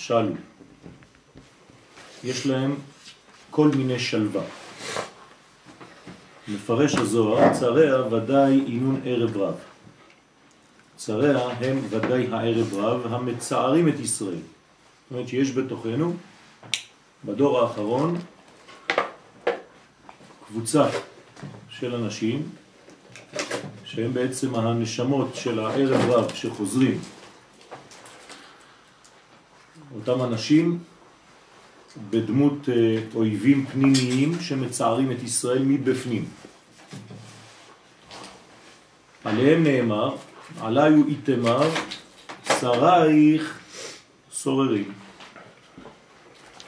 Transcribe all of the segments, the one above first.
שאלו. יש להם כל מיני שלווה. מפרש הזוהר, צריה ודאי עינון ערב רב. צריה הם ודאי הערב רב המצערים את ישראל. זאת אומרת שיש בתוכנו, בדור האחרון, קבוצה של אנשים שהם בעצם הנשמות של הערב רב שחוזרים. אותם אנשים בדמות אה, אויבים פנימיים שמצערים את ישראל מבפנים. עליהם נאמר, עליו איתמר, שרייך סוררים.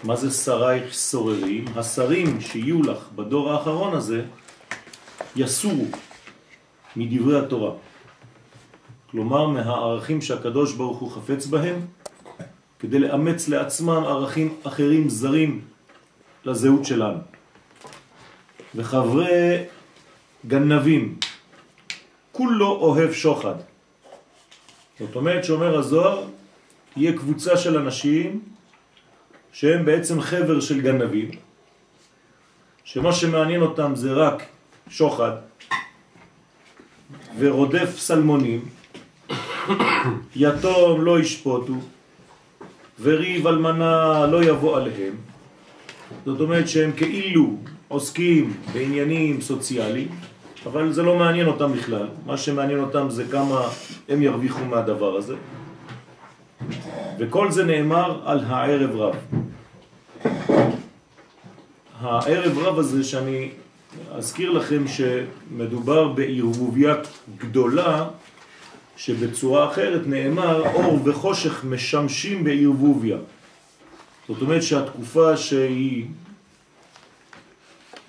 מה זה שרייך סוררים? השרים שיהיו לך בדור האחרון הזה יסורו מדברי התורה. כלומר מהערכים שהקדוש ברוך הוא חפץ בהם, כדי לאמץ לעצמם ערכים אחרים זרים לזהות שלנו. וחברי גנבים, כולו אוהב שוחד. זאת אומרת שאומר הזוהר, תהיה קבוצה של אנשים שהם בעצם חבר של גנבים, שמה שמעניין אותם זה רק שוחד ורודף סלמונים, יתום לא ישפוטו וריב אלמנה לא יבוא עליהם. זאת אומרת שהם כאילו עוסקים בעניינים סוציאליים, אבל זה לא מעניין אותם בכלל. מה שמעניין אותם זה כמה הם ירוויחו מהדבר הזה. וכל זה נאמר על הערב רב. הערב רב הזה שאני אזכיר לכם שמדובר בערבוביה גדולה שבצורה אחרת נאמר אור וחושך משמשים בערבוביה. זאת אומרת שהתקופה שהיא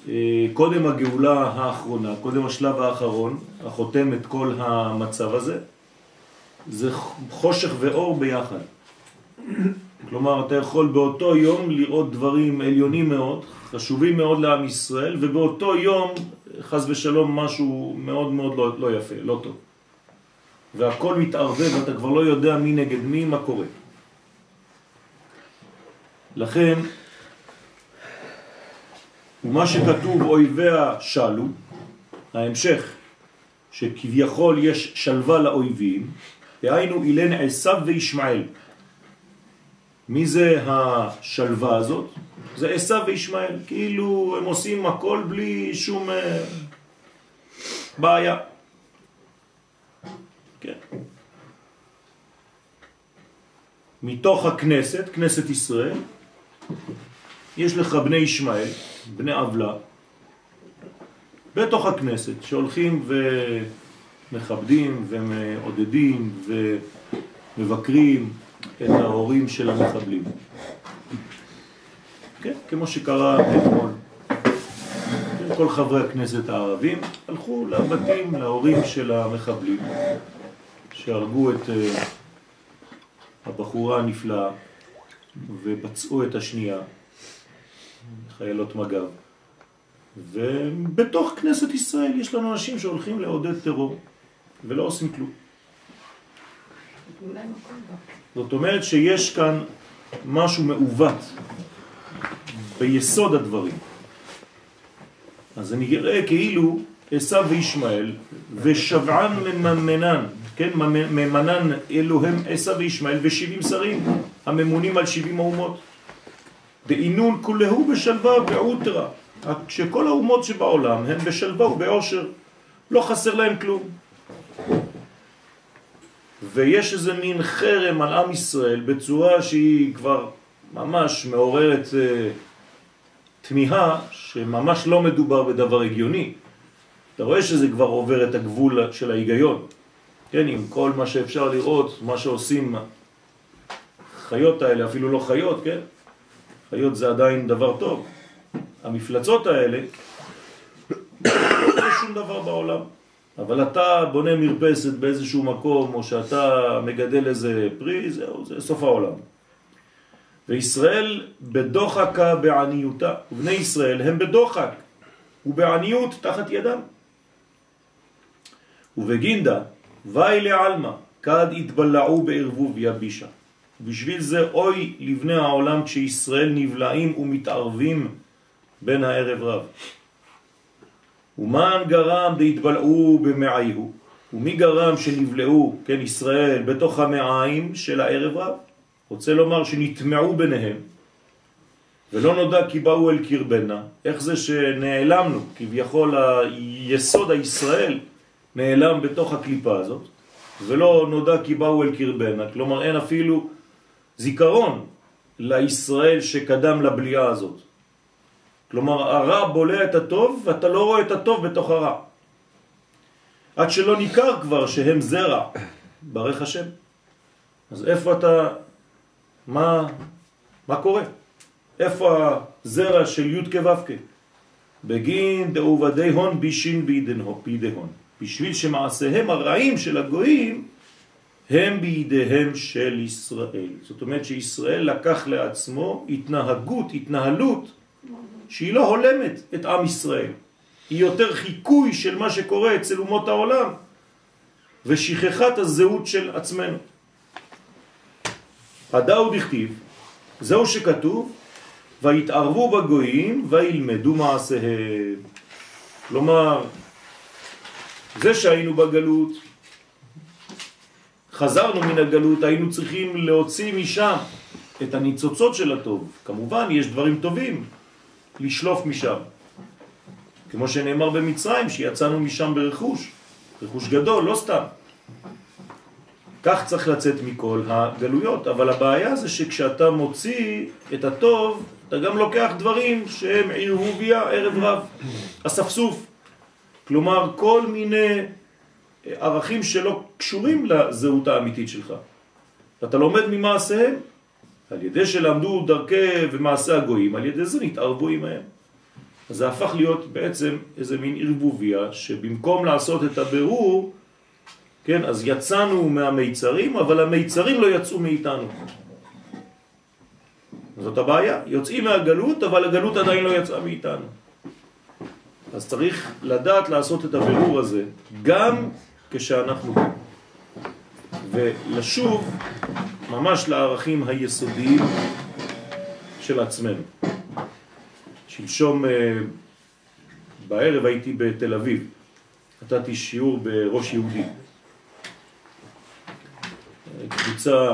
אה, קודם הגאולה האחרונה, קודם השלב האחרון, החותם את כל המצב הזה, זה חושך ואור ביחד. כלומר, אתה יכול באותו יום לראות דברים עליונים מאוד, חשובים מאוד לעם ישראל, ובאותו יום, חז ושלום, משהו מאוד מאוד לא, לא יפה, לא טוב. והכל מתערבב, ואתה כבר לא יודע מי נגד מי, מה קורה. לכן, ומה שכתוב אויביה שלו, ההמשך, שכביכול יש שלווה לאויבים, דהיינו אילן עשיו וישמעאל. מי זה השלווה הזאת? זה עשיו וישמעאל, כאילו הם עושים הכל בלי שום אה, בעיה. כן. מתוך הכנסת, כנסת ישראל, יש לך בני ישמעאל, בני אבלה, בתוך הכנסת, שהולכים ומכבדים ומעודדים ומבקרים את ההורים של המחבלים. כן, כמו שקרה אתמול. כל חברי הכנסת הערבים הלכו לבתים, להורים של המחבלים, שהרגו את אה, הבחורה הנפלאה ופצעו את השנייה, חיילות מג"ב. ובתוך כנסת ישראל יש לנו אנשים שהולכים לעודד טרור ולא עושים כלום. זאת אומרת שיש כאן משהו מעוות ביסוד הדברים. אז זה נראה כאילו עשיו וישמעאל ושבען ממנן, כן, ממנן אלוהם עשיו וישמעאל ושבעים שרים הממונים על שבעים האומות. דאינון כולהו בשלווה בעוטרה, כשכל האומות שבעולם הן בשלווה ובעושר, לא חסר להם כלום. ויש איזה מין חרם על עם ישראל בצורה שהיא כבר ממש מעוררת אה, תמיהה שממש לא מדובר בדבר הגיוני. אתה רואה שזה כבר עובר את הגבול של ההיגיון. כן, עם כל מה שאפשר לראות, מה שעושים חיות האלה, אפילו לא חיות, כן? חיות זה עדיין דבר טוב. המפלצות האלה, לא שום דבר בעולם. אבל אתה בונה מרפסת באיזשהו מקום, או שאתה מגדל איזה פרי, זהו, זה סוף העולם. וישראל בדוחקה בעניותה, ובני ישראל הם בדוחק ובעניות תחת ידם. ובגינדה, ואי לעלמא, כד התבלעו בערבוב יבישה. בשביל זה אוי לבני העולם כשישראל נבלעים ומתערבים בין הערב רב. ומן גרם דהתבלעו במעיהו, ומי גרם שנבלעו, כן, ישראל, בתוך המעיים של הערב רב? רוצה לומר שנטמעו ביניהם, ולא נודע כי באו אל קרבנה. איך זה שנעלמנו, כביכול היסוד הישראל נעלם בתוך הקליפה הזאת, ולא נודע כי באו אל קרבנה, כלומר אין אפילו זיכרון לישראל שקדם לבליעה הזאת. כלומר הרע בולע את הטוב ואתה לא רואה את הטוב בתוך הרע. עד שלא ניכר כבר שהם זרע, ברך השם. אז איפה אתה, מה, מה קורה? איפה הזרע של י' כו' בגין דעובדי הון בישין בידי הון. בשביל שמעשיהם הרעים של הגויים הם בידיהם של ישראל. זאת אומרת שישראל לקח לעצמו התנהגות, התנהלות, שהיא לא הולמת את עם ישראל. היא יותר חיקוי של מה שקורה אצל אומות העולם ושכחת הזהות של עצמנו. הדאו דכתיב, זהו שכתוב, ויתערבו בגויים וילמדו מעשיהם. כלומר, זה שהיינו בגלות, חזרנו מן הגלות, היינו צריכים להוציא משם את הניצוצות של הטוב. כמובן, יש דברים טובים לשלוף משם. כמו שנאמר במצרים, שיצאנו משם ברכוש, רכוש גדול, לא סתם. כך צריך לצאת מכל הגלויות, אבל הבעיה זה שכשאתה מוציא את הטוב, אתה גם לוקח דברים שהם ערבוביה ערב רב, אספסוף. כלומר, כל מיני ערכים שלא קשורים לזהות האמיתית שלך. אתה לומד ממעשיהם, על ידי שלמדו דרכי ומעשה הגויים, על ידי זה נתערבו עמהם. אז זה הפך להיות בעצם איזה מין ערבוביה, שבמקום לעשות את הבירור, כן, אז יצאנו מהמיצרים, אבל המיצרים לא יצאו מאיתנו. זאת הבעיה, יוצאים מהגלות, אבל הגלות עדיין לא יצאה מאיתנו. אז צריך לדעת לעשות את הבירור הזה, גם כשאנחנו ולשוב ממש לערכים היסודיים של עצמנו. שלשום אה, בערב הייתי בתל אביב, נתתי שיעור בראש יהודי. קבוצה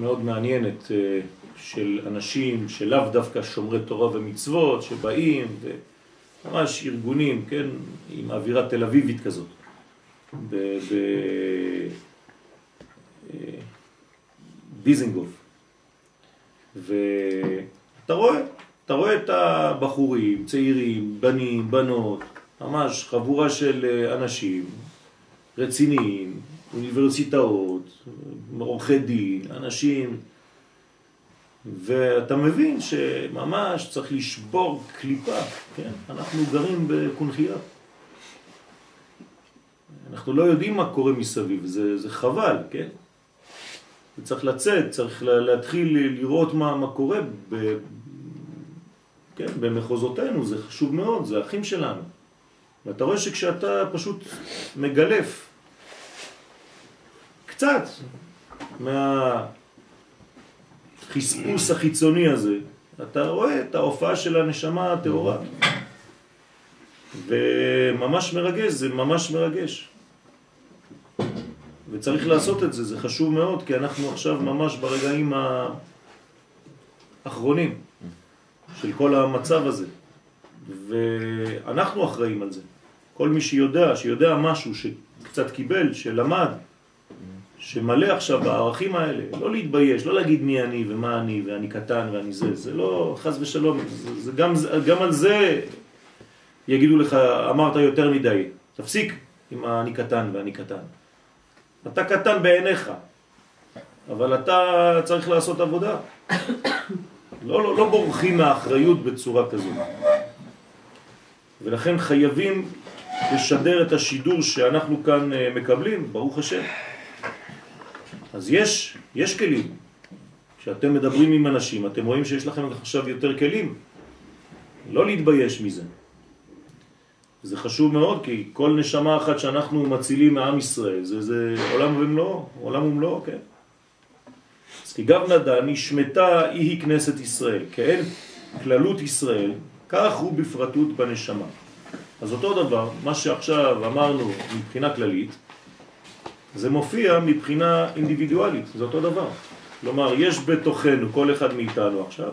מאוד מעניינת אה, של אנשים שלאו דווקא שומרי תורה ומצוות, שבאים, ממש ארגונים, כן, עם אווירה תל אביבית כזאת. בדיזנגוף. אה, ואתה רואה, אתה רואה את הבחורים, צעירים, בנים, בנות, ממש חבורה של אה, אנשים רציניים, אוניברסיטאות, עורכי דין, אנשים, ואתה מבין שממש צריך לשבור קליפה, כן? אנחנו גרים בקונחייה. אנחנו לא יודעים מה קורה מסביב, זה, זה חבל, כן? צריך לצאת, צריך להתחיל לראות מה, מה קורה ב, כן, במחוזותינו, זה חשוב מאוד, זה אחים שלנו. ואתה רואה שכשאתה פשוט מגלף קצת מהחספוס החיצוני הזה, אתה רואה את ההופעה של הנשמה הטהורה. וממש מרגש, זה ממש מרגש. וצריך לעשות את זה, זה חשוב מאוד, כי אנחנו עכשיו ממש ברגעים האחרונים של כל המצב הזה. ואנחנו אחראים על זה. כל מי שיודע, שיודע משהו, שקצת קיבל, שלמד, שמלא עכשיו בערכים האלה, לא להתבייש, לא להגיד מי אני ומה אני ואני קטן ואני זה, זה לא חס ושלום, זה, זה גם, גם על זה יגידו לך, אמרת יותר מדי, תפסיק עם אני קטן ואני קטן. אתה קטן בעיניך, אבל אתה צריך לעשות עבודה. לא, לא, לא בורחים מהאחריות בצורה כזו. ולכן חייבים לשדר את השידור שאנחנו כאן אה, מקבלים, ברוך השם. אז יש, יש כלים. כשאתם מדברים עם אנשים, אתם רואים שיש לכם עכשיו יותר כלים. לא להתבייש מזה. זה חשוב מאוד, כי כל נשמה אחת שאנחנו מצילים מעם ישראל, זה, זה עולם ומלואו, עולם ומלואו, כן. אז כי גבנדה נשמתה היא כנסת ישראל, כאין כללות ישראל, כך הוא בפרטות בנשמה. אז אותו דבר, מה שעכשיו אמרנו מבחינה כללית, זה מופיע מבחינה אינדיבידואלית, זה אותו דבר. כלומר, יש בתוכנו, כל אחד מאיתנו עכשיו,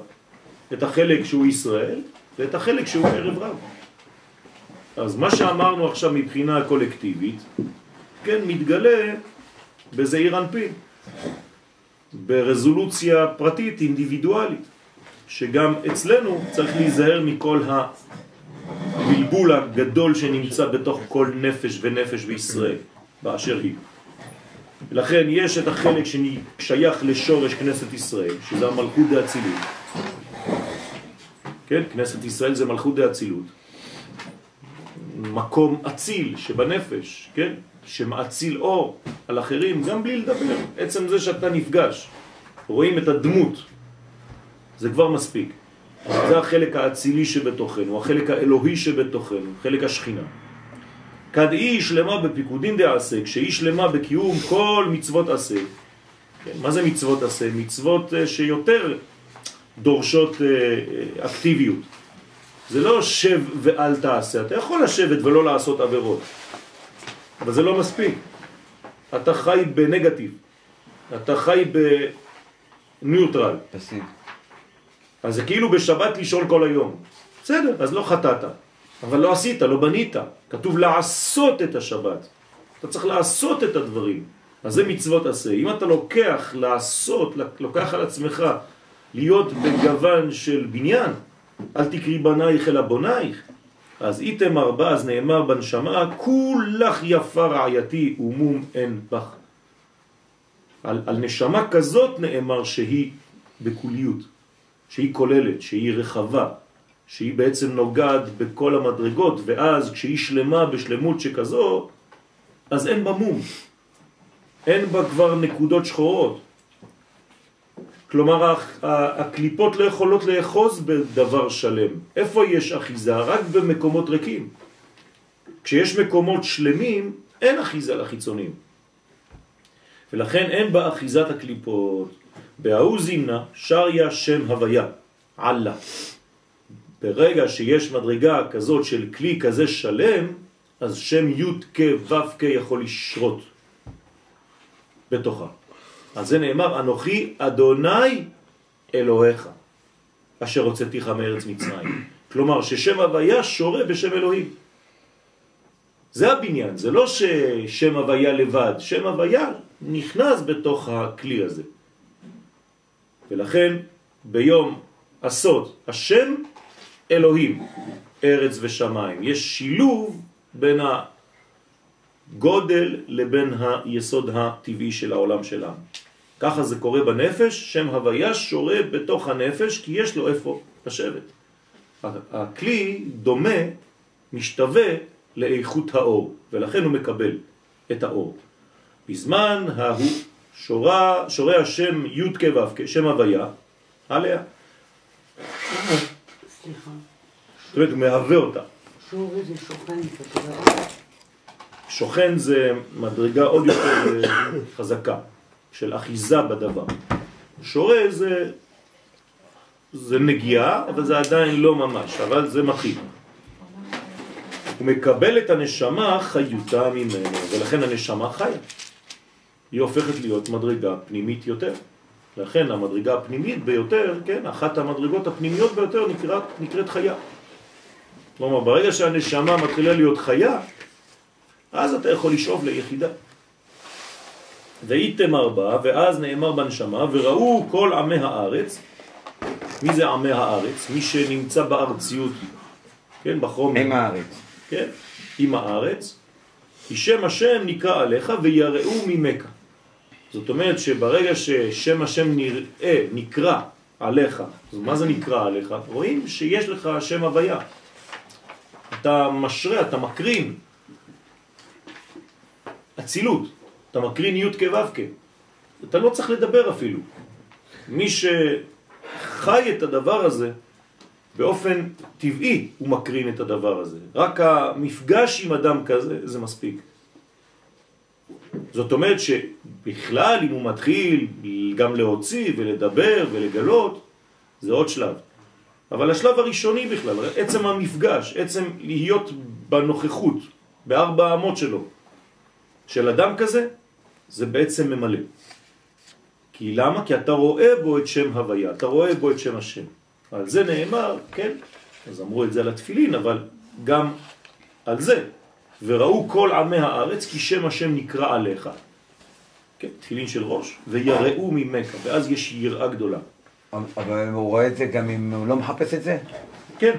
את החלק שהוא ישראל ואת החלק שהוא ערב רב. אז מה שאמרנו עכשיו מבחינה קולקטיבית, כן, מתגלה בזעיר אנפין, ברזולוציה פרטית, אינדיבידואלית, שגם אצלנו צריך להיזהר מכל הבלבול הגדול שנמצא בתוך כל נפש ונפש בישראל, באשר היא. לכן יש את החלק ששייך לשורש כנסת ישראל, שזה המלכות דאצילות. כן, כנסת ישראל זה מלכות דאצילות. מקום אציל שבנפש, כן, שמאציל אור על אחרים, גם בלי לדבר. עצם זה שאתה נפגש, רואים את הדמות, זה כבר מספיק. זה החלק האצילי שבתוכנו, החלק האלוהי שבתוכנו, חלק השכינה. כד אי שלמה בפיקודין דעשה, כשאי שלמה בקיום כל מצוות עשה. כן, מה זה מצוות עשה? מצוות אה, שיותר דורשות אה, אה, אקטיביות. זה לא שב ואל תעשה, אתה יכול לשבת ולא לעשות עבירות, אבל זה לא מספיק. אתה חי בנגטיב, אתה חי בניוטרל. פסיב. אז זה כאילו בשבת לישון כל היום. בסדר, אז לא חטאת. אבל לא עשית, לא בנית. כתוב לעשות את השבת. אתה צריך לעשות את הדברים. אז זה מצוות עשה. אם אתה לוקח לעשות, לוקח על עצמך להיות בגוון של בניין, אל תקרי בנייך אלא בונייך, אז איתם ארבע, אז נאמר בנשמה, כולך יפה רעייתי ומום אין בך. על, על נשמה כזאת נאמר שהיא בקוליות, שהיא כוללת, שהיא רחבה, שהיא בעצם נוגעת בכל המדרגות, ואז כשהיא שלמה בשלמות שכזו, אז אין בה מום. אין בה כבר נקודות שחורות. כלומר, הקליפות לא יכולות לאחוז בדבר שלם. איפה יש אחיזה? רק במקומות ריקים. כשיש מקומות שלמים, אין אחיזה לחיצונים. ולכן אין בה אחיזת הקליפות. בהאו זימנה שריה שם הוויה, עלה. ברגע שיש מדרגה כזאת של כלי כזה שלם, אז שם י' כ' ו' כ' יכול לשרות בתוכה. אז זה נאמר, אנוכי אדוני אלוהיך, אשר הוצאתיך מארץ מצרים. כלומר, ששם הוויה שורה בשם אלוהים. זה הבניין, זה לא ששם הוויה לבד, שם הוויה נכנס בתוך הכלי הזה. ולכן ביום הסוד, השם אלוהים, ארץ ושמיים. יש שילוב בין הגודל לבין היסוד הטבעי של העולם שלנו. ככה זה קורה בנפש, שם הוויה שורה בתוך הנפש כי יש לו איפה לשבת. הכלי דומה, משתווה לאיכות האור, ולכן הוא מקבל את האור. בזמן ההוא שורה, שורה השם י' כו' שם הוויה עליה. סליחה. זאת אומרת, הוא מהווה אותה. שורי זה שוכן, שוכן זה מדרגה עוד יותר אה, חזקה, של אחיזה בדבר. שורה זה, זה נגיעה, אבל זה עדיין לא ממש, אבל זה מתחיל. הוא מקבל את הנשמה חיותה ממנו, ולכן הנשמה חיה. היא הופכת להיות מדרגה פנימית יותר. לכן המדרגה הפנימית ביותר, כן, אחת המדרגות הפנימיות ביותר נקראת, נקראת חיה. כלומר, ברגע שהנשמה מתחילה להיות חיה, אז אתה יכול לשאוב ליחידה. והייתם ארבע, ואז נאמר בנשמה, וראו כל עמי הארץ, מי זה עמי הארץ? מי שנמצא בארציות, כן, בחומר. עם הארץ. כן, עם הארץ, כי שם השם נקרא עליך ויראו ממך. זאת אומרת שברגע ששם השם נראה, נקרא עליך, מה זה נקרא עליך? רואים שיש לך שם הוויה. אתה משרה, אתה מקרין אצילות, אתה מקרין י' כו' אתה לא צריך לדבר אפילו. מי שחי את הדבר הזה באופן טבעי הוא מקרין את הדבר הזה. רק המפגש עם אדם כזה זה מספיק. זאת אומרת בכלל, אם הוא מתחיל גם להוציא ולדבר ולגלות, זה עוד שלב. אבל השלב הראשוני בכלל, עצם המפגש, עצם להיות בנוכחות, בארבע אמות שלו, של אדם כזה, זה בעצם ממלא. כי למה? כי אתה רואה בו את שם הוויה, אתה רואה בו את שם השם. על זה נאמר, כן, אז אמרו את זה על התפילין, אבל גם על זה. וראו כל עמי הארץ כי שם השם נקרא עליך. כן, תפילין של ראש, ויראו ממך, ואז יש יראה גדולה. אבל הוא רואה את זה גם אם הוא לא מחפש את זה? כן,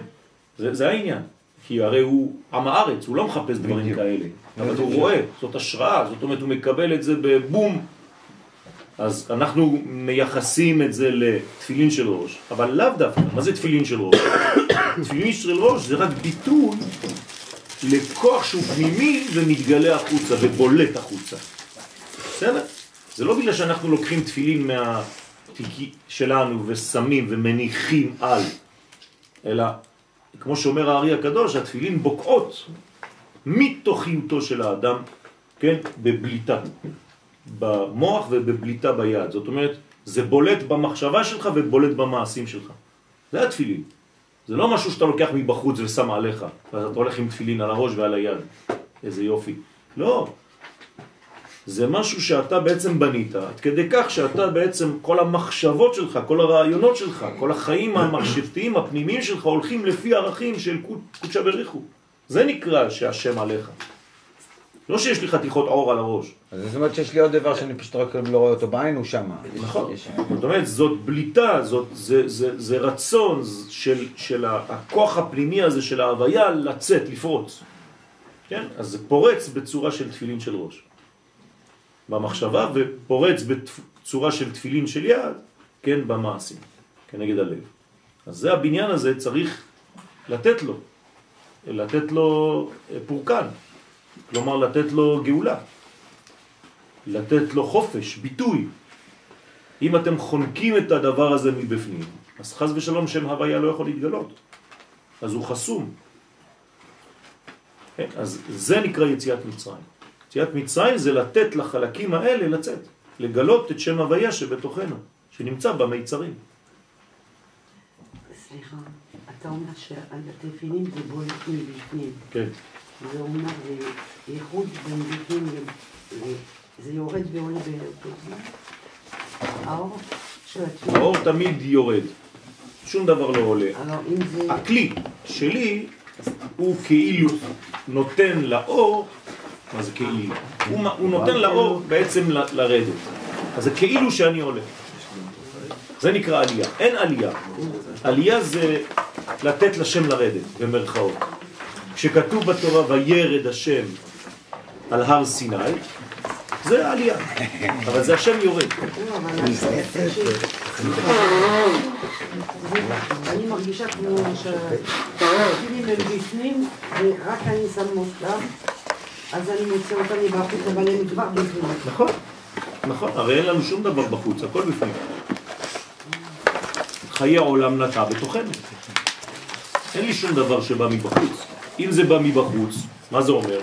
זה, זה העניין. כי הרי הוא עם הארץ, הוא לא מחפש דברים בדיוק. כאלה. אבל הוא רואה, זאת השראה, זאת אומרת הוא מקבל את זה בבום. אז אנחנו מייחסים את זה לתפילין של ראש, אבל לאו דווקא. מה זה תפילין של ראש? תפילין של ראש זה רק ביטוי לכוח שהוא פנימי ומתגלה החוצה ובולט החוצה. בסדר? זה לא בגלל שאנחנו לוקחים תפילין מהתיקי שלנו ושמים ומניחים על, אלא כמו שאומר הארי הקדוש, התפילין בוקעות מתוכיותו של האדם, כן, בבליטה במוח ובבליטה ביד. זאת אומרת, זה בולט במחשבה שלך ובולט במעשים שלך. זה התפילין. זה לא משהו שאתה לוקח מבחוץ ושם עליך, ואז אתה הולך עם תפילין על הראש ועל היד. איזה יופי. לא. זה משהו שאתה בעצם בנית, עד כדי כך שאתה בעצם, כל המחשבות שלך, כל הרעיונות שלך, כל החיים המחשבתיים, הפנימיים שלך, הולכים לפי ערכים של קודשא בריחו. זה נקרא שהשם עליך. לא שיש לי חתיכות עור על הראש. אז זאת אומרת שיש לי עוד דבר שאני פשוט רק לא רואה אותו בעין, הוא שמה. נכון. זאת אומרת, זאת בליטה, זאת, זה, זה, זה רצון של, של הכוח הפנימי הזה של ההוויה לצאת, לפרוץ. כן? אז זה פורץ בצורה של תפילין של ראש. במחשבה ופורץ בצורה של תפילין של יד, כן, במעשים, כנגד הלב. אז זה הבניין הזה צריך לתת לו, לתת לו פורקן, כלומר לתת לו גאולה, לתת לו חופש, ביטוי. אם אתם חונקים את הדבר הזה מבפנים, אז חז ושלום שם הוויה לא יכול להתגלות, אז הוא חסום. כן, אז זה נקרא יציאת מצרים. יציאת מצרים זה לתת לחלקים האלה לצאת, לגלות את שם הוויה שבתוכנו, שנמצא במיצרים. סליחה, אתה אומר שהתפילים זה בולט מבפנים. כן. זה אומר, זה ייחוד בין בפנים, זה יורד ועולה באותו זמן? האור של התפילים? האור תמיד יורד, שום דבר לא עולה. הכלי שלי הוא כאילו נותן לאור מה זה כאילו? הוא, הוא נותן לאור בעצם ל, לרדת. אז זה כאילו שאני עולה. זה נקרא עלייה. אין עלייה. עלייה זה לתת לשם לרדת, במרכאות. כשכתוב בתורה וירד השם על הר סיני, זה עלייה, אבל זה השם יורד. אני מרגישה כמו שהפילים הם בפנים ורק אני שם אותם אז אני מוצא אותם מבחוץ, אבל הם כבר בפנים. נכון, נכון, הרי אין לנו שום דבר בחוץ, הכל בפנים. חיי העולם נטע בתוכנו. אין לי שום דבר שבא מבחוץ. אם זה בא מבחוץ, מה זה אומר?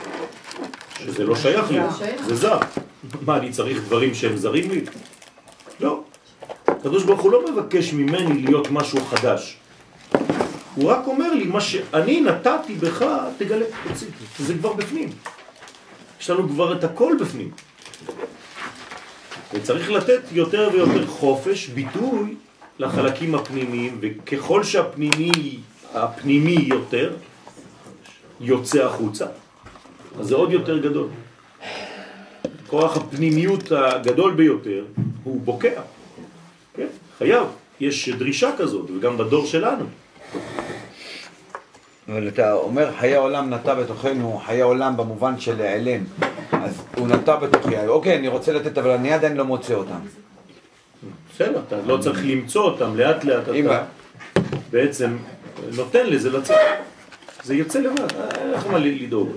שזה לא שייך לי, זה זר. מה, אני צריך דברים שהם זרים לי? לא. הקדוש ברוך הוא לא מבקש ממני להיות משהו חדש. הוא רק אומר לי, מה שאני נתתי בך, תגלה, תוציא. זה כבר בפנים. יש לנו כבר את הכל בפנים. וצריך לתת יותר ויותר חופש, ביטוי, לחלקים הפנימיים, וככל שהפנימי, הפנימי יותר, יוצא החוצה, אז זה עוד יותר גדול. כוח הפנימיות הגדול ביותר הוא בוקע. כן, חייב. יש דרישה כזאת, וגם בדור שלנו. אבל אתה אומר חיי עולם נטע בתוכנו, חיי עולם במובן של להיעלם. אז הוא נטע בתוכי, אוקיי, אני רוצה לתת, אבל אני עדיין לא מוצא אותם. בסדר, אתה לא צריך למצוא אותם, לאט לאט אתה בעצם נותן לזה לצאת. זה יוצא לבד, אין לך מה לדאוג.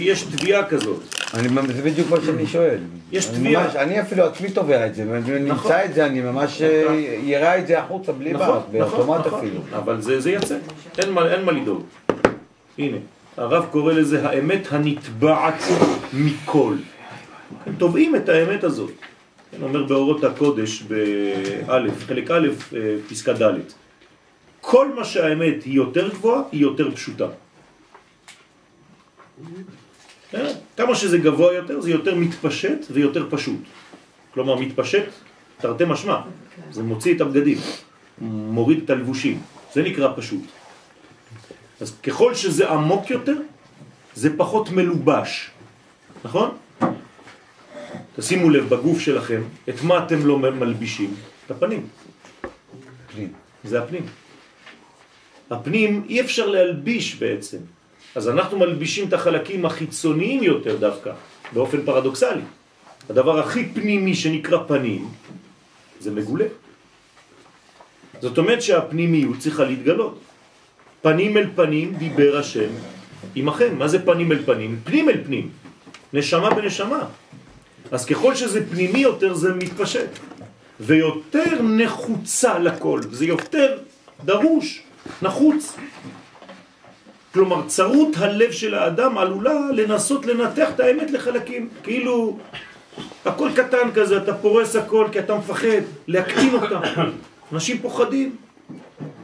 יש תביעה כזאת. זה בדיוק מה שאני שואל. יש תביעה. אני אפילו עצמי תובע את זה, ואני נמצא נכון. את זה, אני ממש יראה אה, את זה החוצה בלי בעיה, נכון, באוטומט נכון, אפילו. אבל זה יצא, אין מה לדאוג. הנה, הרב קורא לזה האמת הנתבעת מכל. הם תובעים את האמת הזאת. כן, אומר באורות הקודש באלף, חלק א', אה, פסקה ד', כל מה שהאמת היא יותר גבוהה, היא יותר פשוטה. כן? כמה שזה גבוה יותר, זה יותר מתפשט ויותר פשוט. כלומר, מתפשט, תרתי משמע, זה מוציא את הבגדים, מוריד את הלבושים, זה נקרא פשוט. אז ככל שזה עמוק יותר, זה פחות מלובש, נכון? תשימו לב בגוף שלכם, את מה אתם לא מלבישים? את הפנים. פנים. זה הפנים. הפנים אי אפשר להלביש בעצם. אז אנחנו מלבישים את החלקים החיצוניים יותר דווקא, באופן פרדוקסלי. הדבר הכי פנימי שנקרא פנים, זה מגולה. זאת אומרת שהפנימיות צריכה להתגלות. פנים אל פנים דיבר השם עמכם. מה זה פנים אל פנים? פנים אל פנים. נשמה בנשמה. אז ככל שזה פנימי יותר זה מתפשט. ויותר נחוצה לכל, זה יותר דרוש, נחוץ. כלומר, צרות הלב של האדם עלולה לנסות לנתח את האמת לחלקים. כאילו, הכל קטן כזה, אתה פורס הכל כי אתה מפחד להקטין אותה. אנשים פוחדים.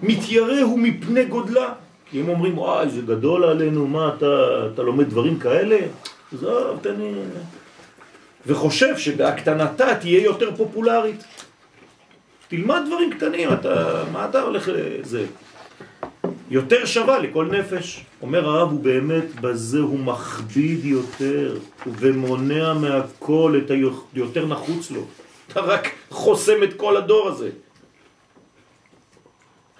מתיירא הוא מפני גודלה. כי הם אומרים, וואי, זה גדול עלינו, מה, אתה, אתה לומד דברים כאלה? זו, תן לי... וחושב שבהקטנתה תהיה יותר פופולרית. תלמד דברים קטנים, אתה, מה אתה הולך לזה? יותר שווה לכל נפש. אומר הרב, הוא באמת בזה הוא מכביד יותר ומונע מהכל את היותר נחוץ לו. אתה רק חוסם את כל הדור הזה.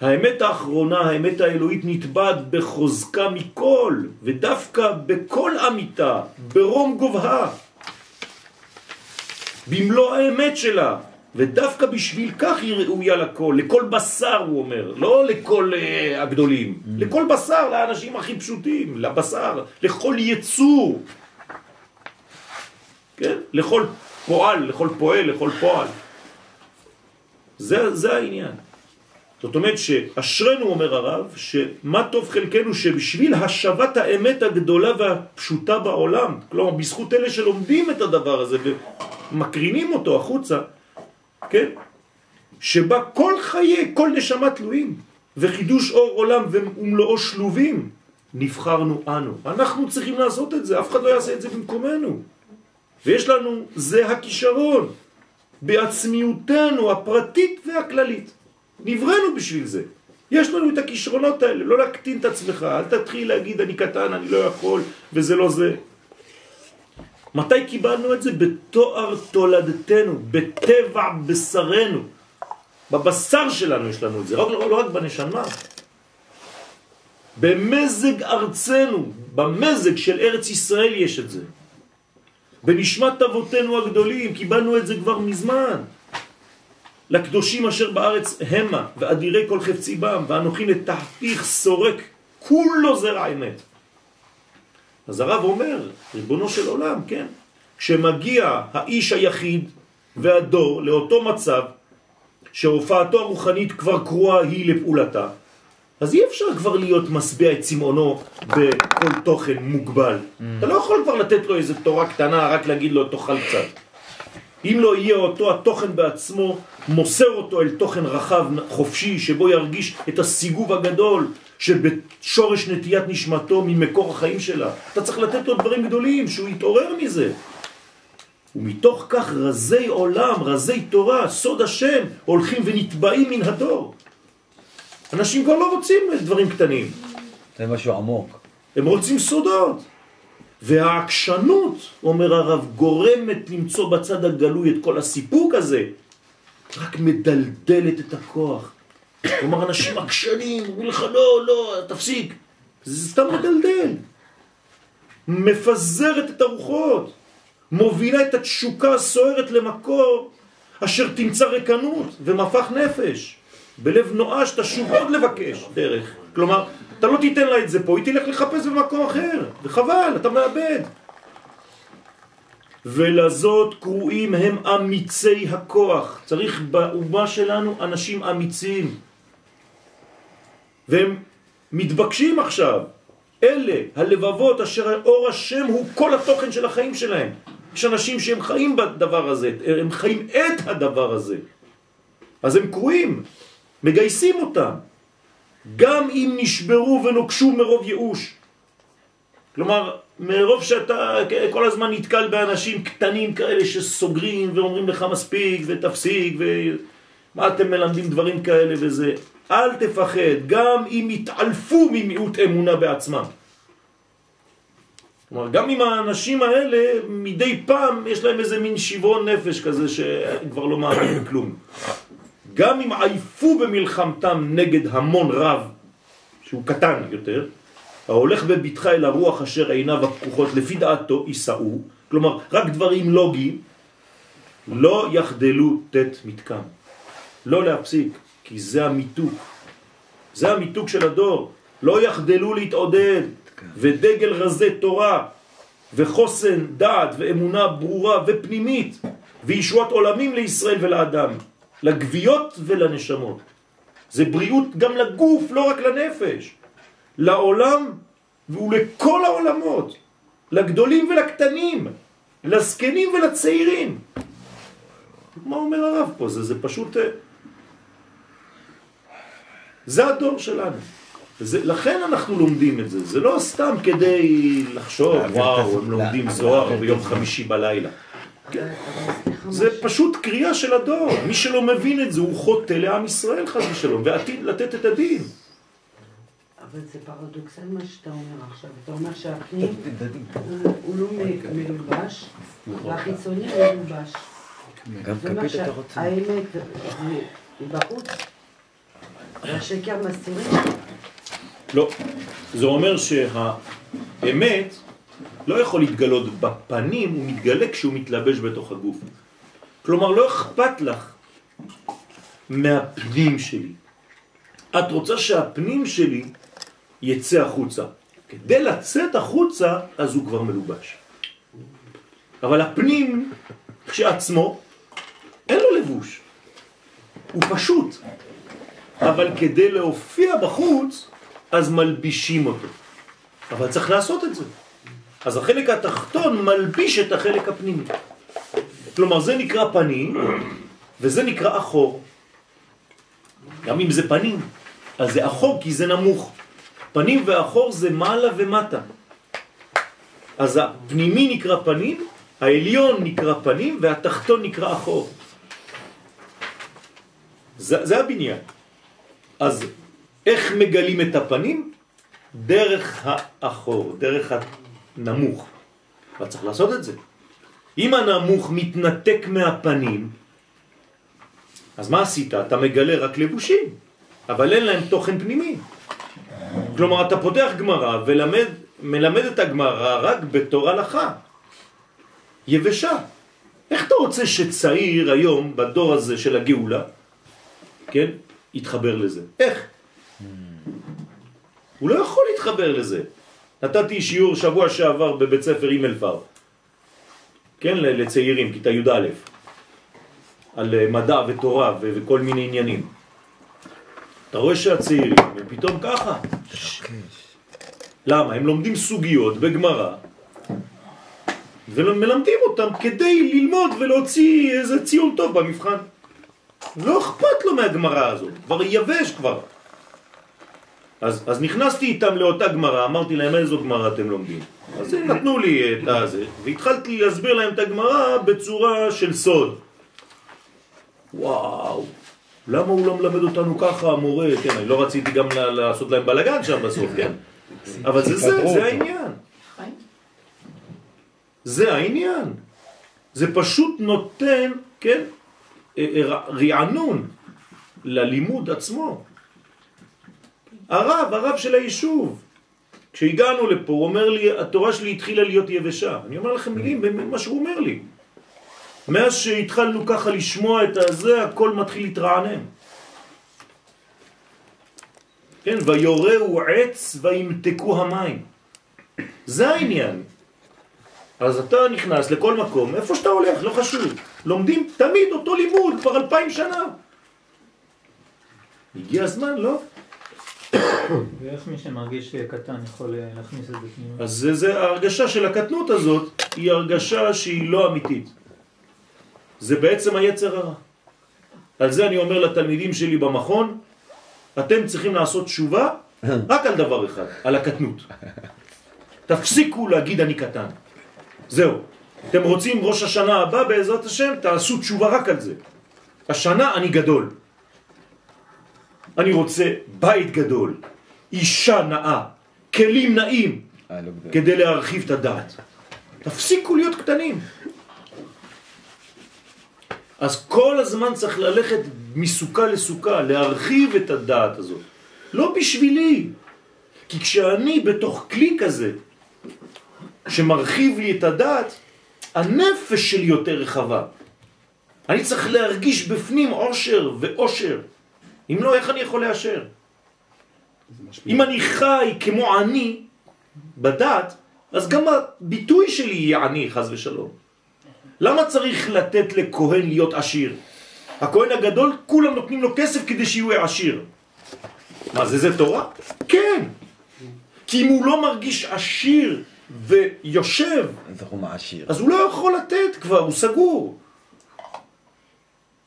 האמת האחרונה, האמת האלוהית נתבד בחוזקה מכל, ודווקא בכל אמיתה, ברום גובהה, במלוא האמת שלה, ודווקא בשביל כך היא ראויה לכל, לכל בשר הוא אומר, לא לכל uh, הגדולים, mm. לכל בשר, לאנשים הכי פשוטים, לבשר, לכל יצור, כן? לכל פועל, לכל פועל, לכל פועל. זה, זה העניין. זאת אומרת שאשרנו, אומר הרב, שמה טוב חלקנו שבשביל השבת האמת הגדולה והפשוטה בעולם, כלומר בזכות אלה שלומדים את הדבר הזה ומקרינים אותו החוצה, כן? שבה כל חיי, כל נשמה תלויים, וחידוש אור עולם ומלואו שלובים, נבחרנו אנו. אנחנו צריכים לעשות את זה, אף אחד לא יעשה את זה במקומנו. ויש לנו, זה הכישרון, בעצמיותנו הפרטית והכללית. נבראנו בשביל זה. יש לנו את הכישרונות האלה, לא להקטין את עצמך, אל תתחיל להגיד אני קטן, אני לא יכול, וזה לא זה. מתי קיבלנו את זה? בתואר תולדתנו, בטבע בשרנו. בבשר שלנו יש לנו את זה, רק, לא, לא רק בנשמה. במזג ארצנו, במזג של ארץ ישראל יש את זה. בנשמת אבותינו הגדולים, קיבלנו את זה כבר מזמן. לקדושים אשר בארץ המה, ואדירי כל חפצי בם, ואנוכי לתחתיך סורק, כולו זרע אמת. אז הרב אומר, ריבונו של עולם, כן, כשמגיע האיש היחיד והדור לאותו מצב שהופעתו הרוחנית כבר קרואה היא לפעולתה, אז אי אפשר כבר להיות מסביע את צמאונו בכל תוכן מוגבל. Mm. אתה לא יכול כבר לתת לו איזו תורה קטנה, רק להגיד לו תאכל קצת. אם לא יהיה אותו התוכן בעצמו, מוסר אותו אל תוכן רחב, חופשי, שבו ירגיש את הסיגוב הגדול שבשורש נטיית נשמתו ממקור החיים שלה. אתה צריך לתת לו דברים גדולים, שהוא יתעורר מזה. ומתוך כך רזי עולם, רזי תורה, סוד השם, הולכים ונטבעים מן הדור. אנשים כבר לא רוצים דברים קטנים. זה משהו עמוק. הם רוצים סודות. והעקשנות, אומר הרב, גורמת למצוא בצד הגלוי את כל הסיפוק הזה, רק מדלדלת את הכוח. כלומר, אנשים עקשנים, אומרים לך, לא, לא, תפסיק. זה סתם מדלדל. מפזרת את הרוחות, מובילה את התשוקה הסוערת למקור אשר תמצא רקנות ומפח נפש. בלב נואש תשוב עוד לבקש דרך. כלומר, אתה לא תיתן לה את זה פה, היא תלך לחפש במקום אחר, וחבל, אתה מאבד. ולזאת קרואים הם אמיצי הכוח. צריך באומה שלנו אנשים אמיצים. והם מתבקשים עכשיו. אלה הלבבות אשר אור השם הוא כל התוכן של החיים שלהם. יש אנשים שהם חיים בדבר הזה, הם חיים את הדבר הזה. אז הם קרויים, מגייסים אותם. גם אם נשברו ונוקשו מרוב ייאוש. כלומר, מרוב שאתה כל הזמן נתקל באנשים קטנים כאלה שסוגרים ואומרים לך מספיק ותפסיק ומה אתם מלמדים דברים כאלה וזה. אל תפחד, גם אם יתעלפו ממיעוט אמונה בעצמם. כלומר, גם אם האנשים האלה מדי פעם יש להם איזה מין שברון נפש כזה שכבר לא מאמין בכלום. גם אם עייפו במלחמתם נגד המון רב, שהוא קטן יותר, ההולך בביטחה אל הרוח אשר עיניו הפקוחות לפי דעתו יישאו, כלומר רק דברים לוגיים, לא יחדלו תת מתקם. לא להפסיק, כי זה המיתוק. זה המיתוק של הדור. לא יחדלו להתעודד, ודגל רזה תורה, וחוסן דעת ואמונה ברורה ופנימית, וישועת עולמים לישראל ולאדם. לגוויות ולנשמות. זה בריאות גם לגוף, לא רק לנפש. לעולם ולכל העולמות. לגדולים ולקטנים. לזקנים ולצעירים. מה אומר הרב פה? זה, זה פשוט... אה, זה הדור שלנו. זה, לכן אנחנו לומדים את זה. זה לא סתם כדי לחשוב, וואו, הם לומדים זוהר ביום חמישי בלילה. כן. זה פשוט קריאה של הדור. מי שלא מבין את זה הוא חוטא לעם ישראל חס ושלום, ועתיד לתת את הדין. אבל זה פרדוקסל מה שאתה אומר עכשיו. אתה אומר שהפנים הוא לא מלובש, והחיצוני מלובש. גם כפית אתה רוצה. האמת היא בחוץ, והשקר מסתירים. לא. זה אומר שהאמת לא יכול להתגלות בפנים, הוא מתגלה כשהוא מתלבש בתוך הגוף. כלומר, לא אכפת לך מהפנים שלי. את רוצה שהפנים שלי יצא החוצה. כדי לצאת החוצה, אז הוא כבר מלובש. אבל הפנים כשעצמו, אין לו לבוש. הוא פשוט. אבל כדי להופיע בחוץ, אז מלבישים אותו. אבל צריך לעשות את זה. אז החלק התחתון מלביש את החלק הפנימי. כלומר, זה נקרא פנים, וזה נקרא אחור. גם אם זה פנים, אז זה אחור כי זה נמוך. פנים ואחור זה מעלה ומטה. אז הפנימי נקרא פנים, העליון נקרא פנים, והתחתון נקרא אחור. זה, זה הבניין. אז איך מגלים את הפנים? דרך האחור, דרך הנמוך. אבל צריך לעשות את זה. אם הנמוך מתנתק מהפנים, אז מה עשית? אתה מגלה רק לבושים, אבל אין להם תוכן פנימי. כלומר, אתה פותח גמרא ומלמד את הגמרא רק בתור הלכה, יבשה. איך אתה רוצה שצעיר היום, בדור הזה של הגאולה, כן, יתחבר לזה? איך? הוא לא יכול להתחבר לזה. נתתי שיעור שבוע שעבר בבית ספר אימלפר, כן, לצעירים, כיתה י"א, על אה, מדע ותורה וכל מיני עניינים. אתה רואה שהצעירים הם פתאום ככה. למה? הם לומדים סוגיות בגמרא ומלמדים אותם כדי ללמוד ולהוציא איזה ציון טוב במבחן. לא אכפת לו מהגמרא הזאת, כבר יבש כבר. אז, אז נכנסתי איתם לאותה גמרא, אמרתי להם איזו גמרא אתם לומדים. אז הם נתנו לי את הזה, והתחלתי להסביר להם את הגמרא בצורה של סוד. וואו, למה הוא לא מלמד אותנו ככה, המורה? כן, אני לא רציתי גם לעשות להם בלגן שם בסוף, כן? אבל זה זה, זה העניין. זה העניין. זה פשוט נותן, כן, רענון ללימוד עצמו. הרב, הרב של היישוב, כשהגענו לפה, הוא אומר לי, התורה שלי התחילה להיות יבשה. אני אומר לכם מילים, מה שהוא אומר לי. מאז שהתחלנו ככה לשמוע את הזה, הכל מתחיל להתרענן. כן, ויורהו עץ וימתקו המים. זה העניין. אז אתה נכנס לכל מקום, איפה שאתה הולך, לא חשוב. לומדים תמיד אותו לימוד כבר אלפיים שנה. הגיע הזמן, לא? ואיך מי שמרגיש קטן יכול אה, להכניס את זה פנימה? אז זה, זה ההרגשה של הקטנות הזאת, היא הרגשה שהיא לא אמיתית. זה בעצם היצר הרע. על זה אני אומר לתלמידים שלי במכון, אתם צריכים לעשות תשובה רק על דבר אחד, על הקטנות. תפסיקו להגיד אני קטן. זהו. אתם רוצים ראש השנה הבא בעזרת השם, תעשו תשובה רק על זה. השנה אני גדול. אני רוצה בית גדול, אישה נאה, כלים נאים, אה, לא. כדי להרחיב את הדעת. תפסיקו להיות קטנים. אז כל הזמן צריך ללכת מסוכה לסוכה, להרחיב את הדעת הזאת. לא בשבילי, כי כשאני בתוך כלי כזה, שמרחיב לי את הדעת, הנפש שלי יותר רחבה. אני צריך להרגיש בפנים עושר ואושר. אם לא, איך אני יכול לאשר? אם אני חי כמו עני בדת, אז גם הביטוי שלי יהיה עני, חז ושלום. למה צריך לתת לכהן להיות עשיר? הכהן הגדול, כולם נותנים לו כסף כדי שהוא יהיה עשיר. מה זה, זה תורה? כן. כי אם הוא לא מרגיש עשיר ויושב, אז הוא מעשיר. אז הוא לא יכול לתת כבר, הוא סגור.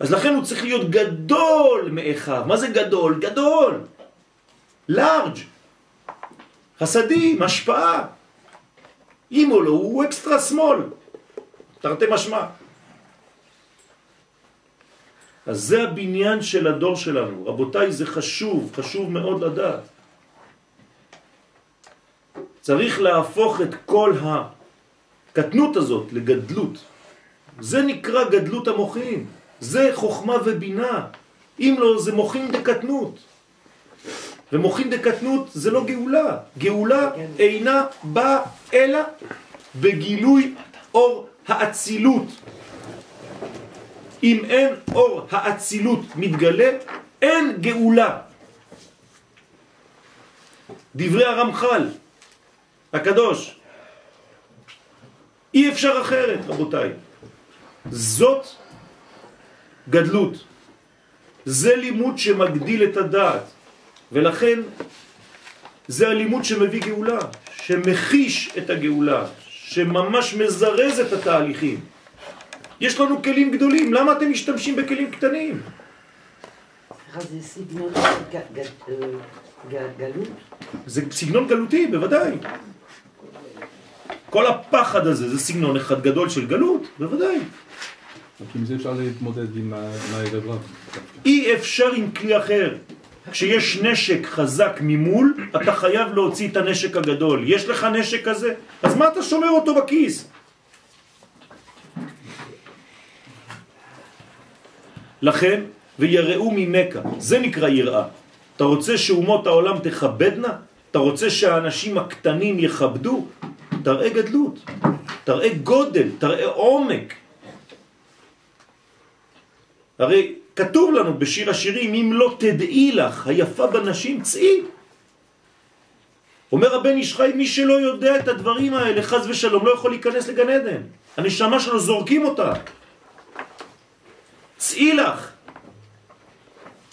אז לכן הוא צריך להיות גדול מאחיו. מה זה גדול? גדול. לארג'. חסדים, השפעה. אם או לא, הוא אקסטרה שמאל. תרתי משמע. אז זה הבניין של הדור שלנו. רבותיי, זה חשוב, חשוב מאוד לדעת. צריך להפוך את כל הקטנות הזאת לגדלות. זה נקרא גדלות המוחים. זה חוכמה ובינה. אם לא, זה מוחים דקטנות. ומוחים דקטנות זה לא גאולה. גאולה אינה באה אלא בגילוי אור האצילות. אם אין אור האצילות מתגלה, אין גאולה. דברי הרמח"ל, הקדוש. אי אפשר אחרת, רבותיי. זאת גדלות. זה לימוד שמגדיל את הדעת, ולכן זה הלימוד שמביא גאולה, שמחיש את הגאולה, שממש מזרז את התהליכים. יש לנו כלים גדולים, למה אתם משתמשים בכלים קטנים? זה סגנון אה, ג- גלות? זה סגנון גלותי, בוודאי. כל הפחד הזה זה סגנון אחד גדול של גלות, בוודאי. רק עם זה אפשר להתמודד עם הערב רב. אי אפשר עם כלי אחר. כשיש נשק חזק ממול, אתה חייב להוציא את הנשק הגדול. יש לך נשק כזה? אז מה אתה שומר אותו בכיס? לכן, ויראו ממכה, זה נקרא יראה. אתה רוצה שאומות העולם תכבדנה? אתה רוצה שהאנשים הקטנים יכבדו? תראה גדלות, תראה גודל, תראה עומק. הרי כתוב לנו בשיר השירים, אם לא תדעי לך היפה בנשים, צאי. אומר הבן איש חי, מי שלא יודע את הדברים האלה, חז ושלום, לא יכול להיכנס לגן עדן. הנשמה שלו זורקים אותה. צאי לך.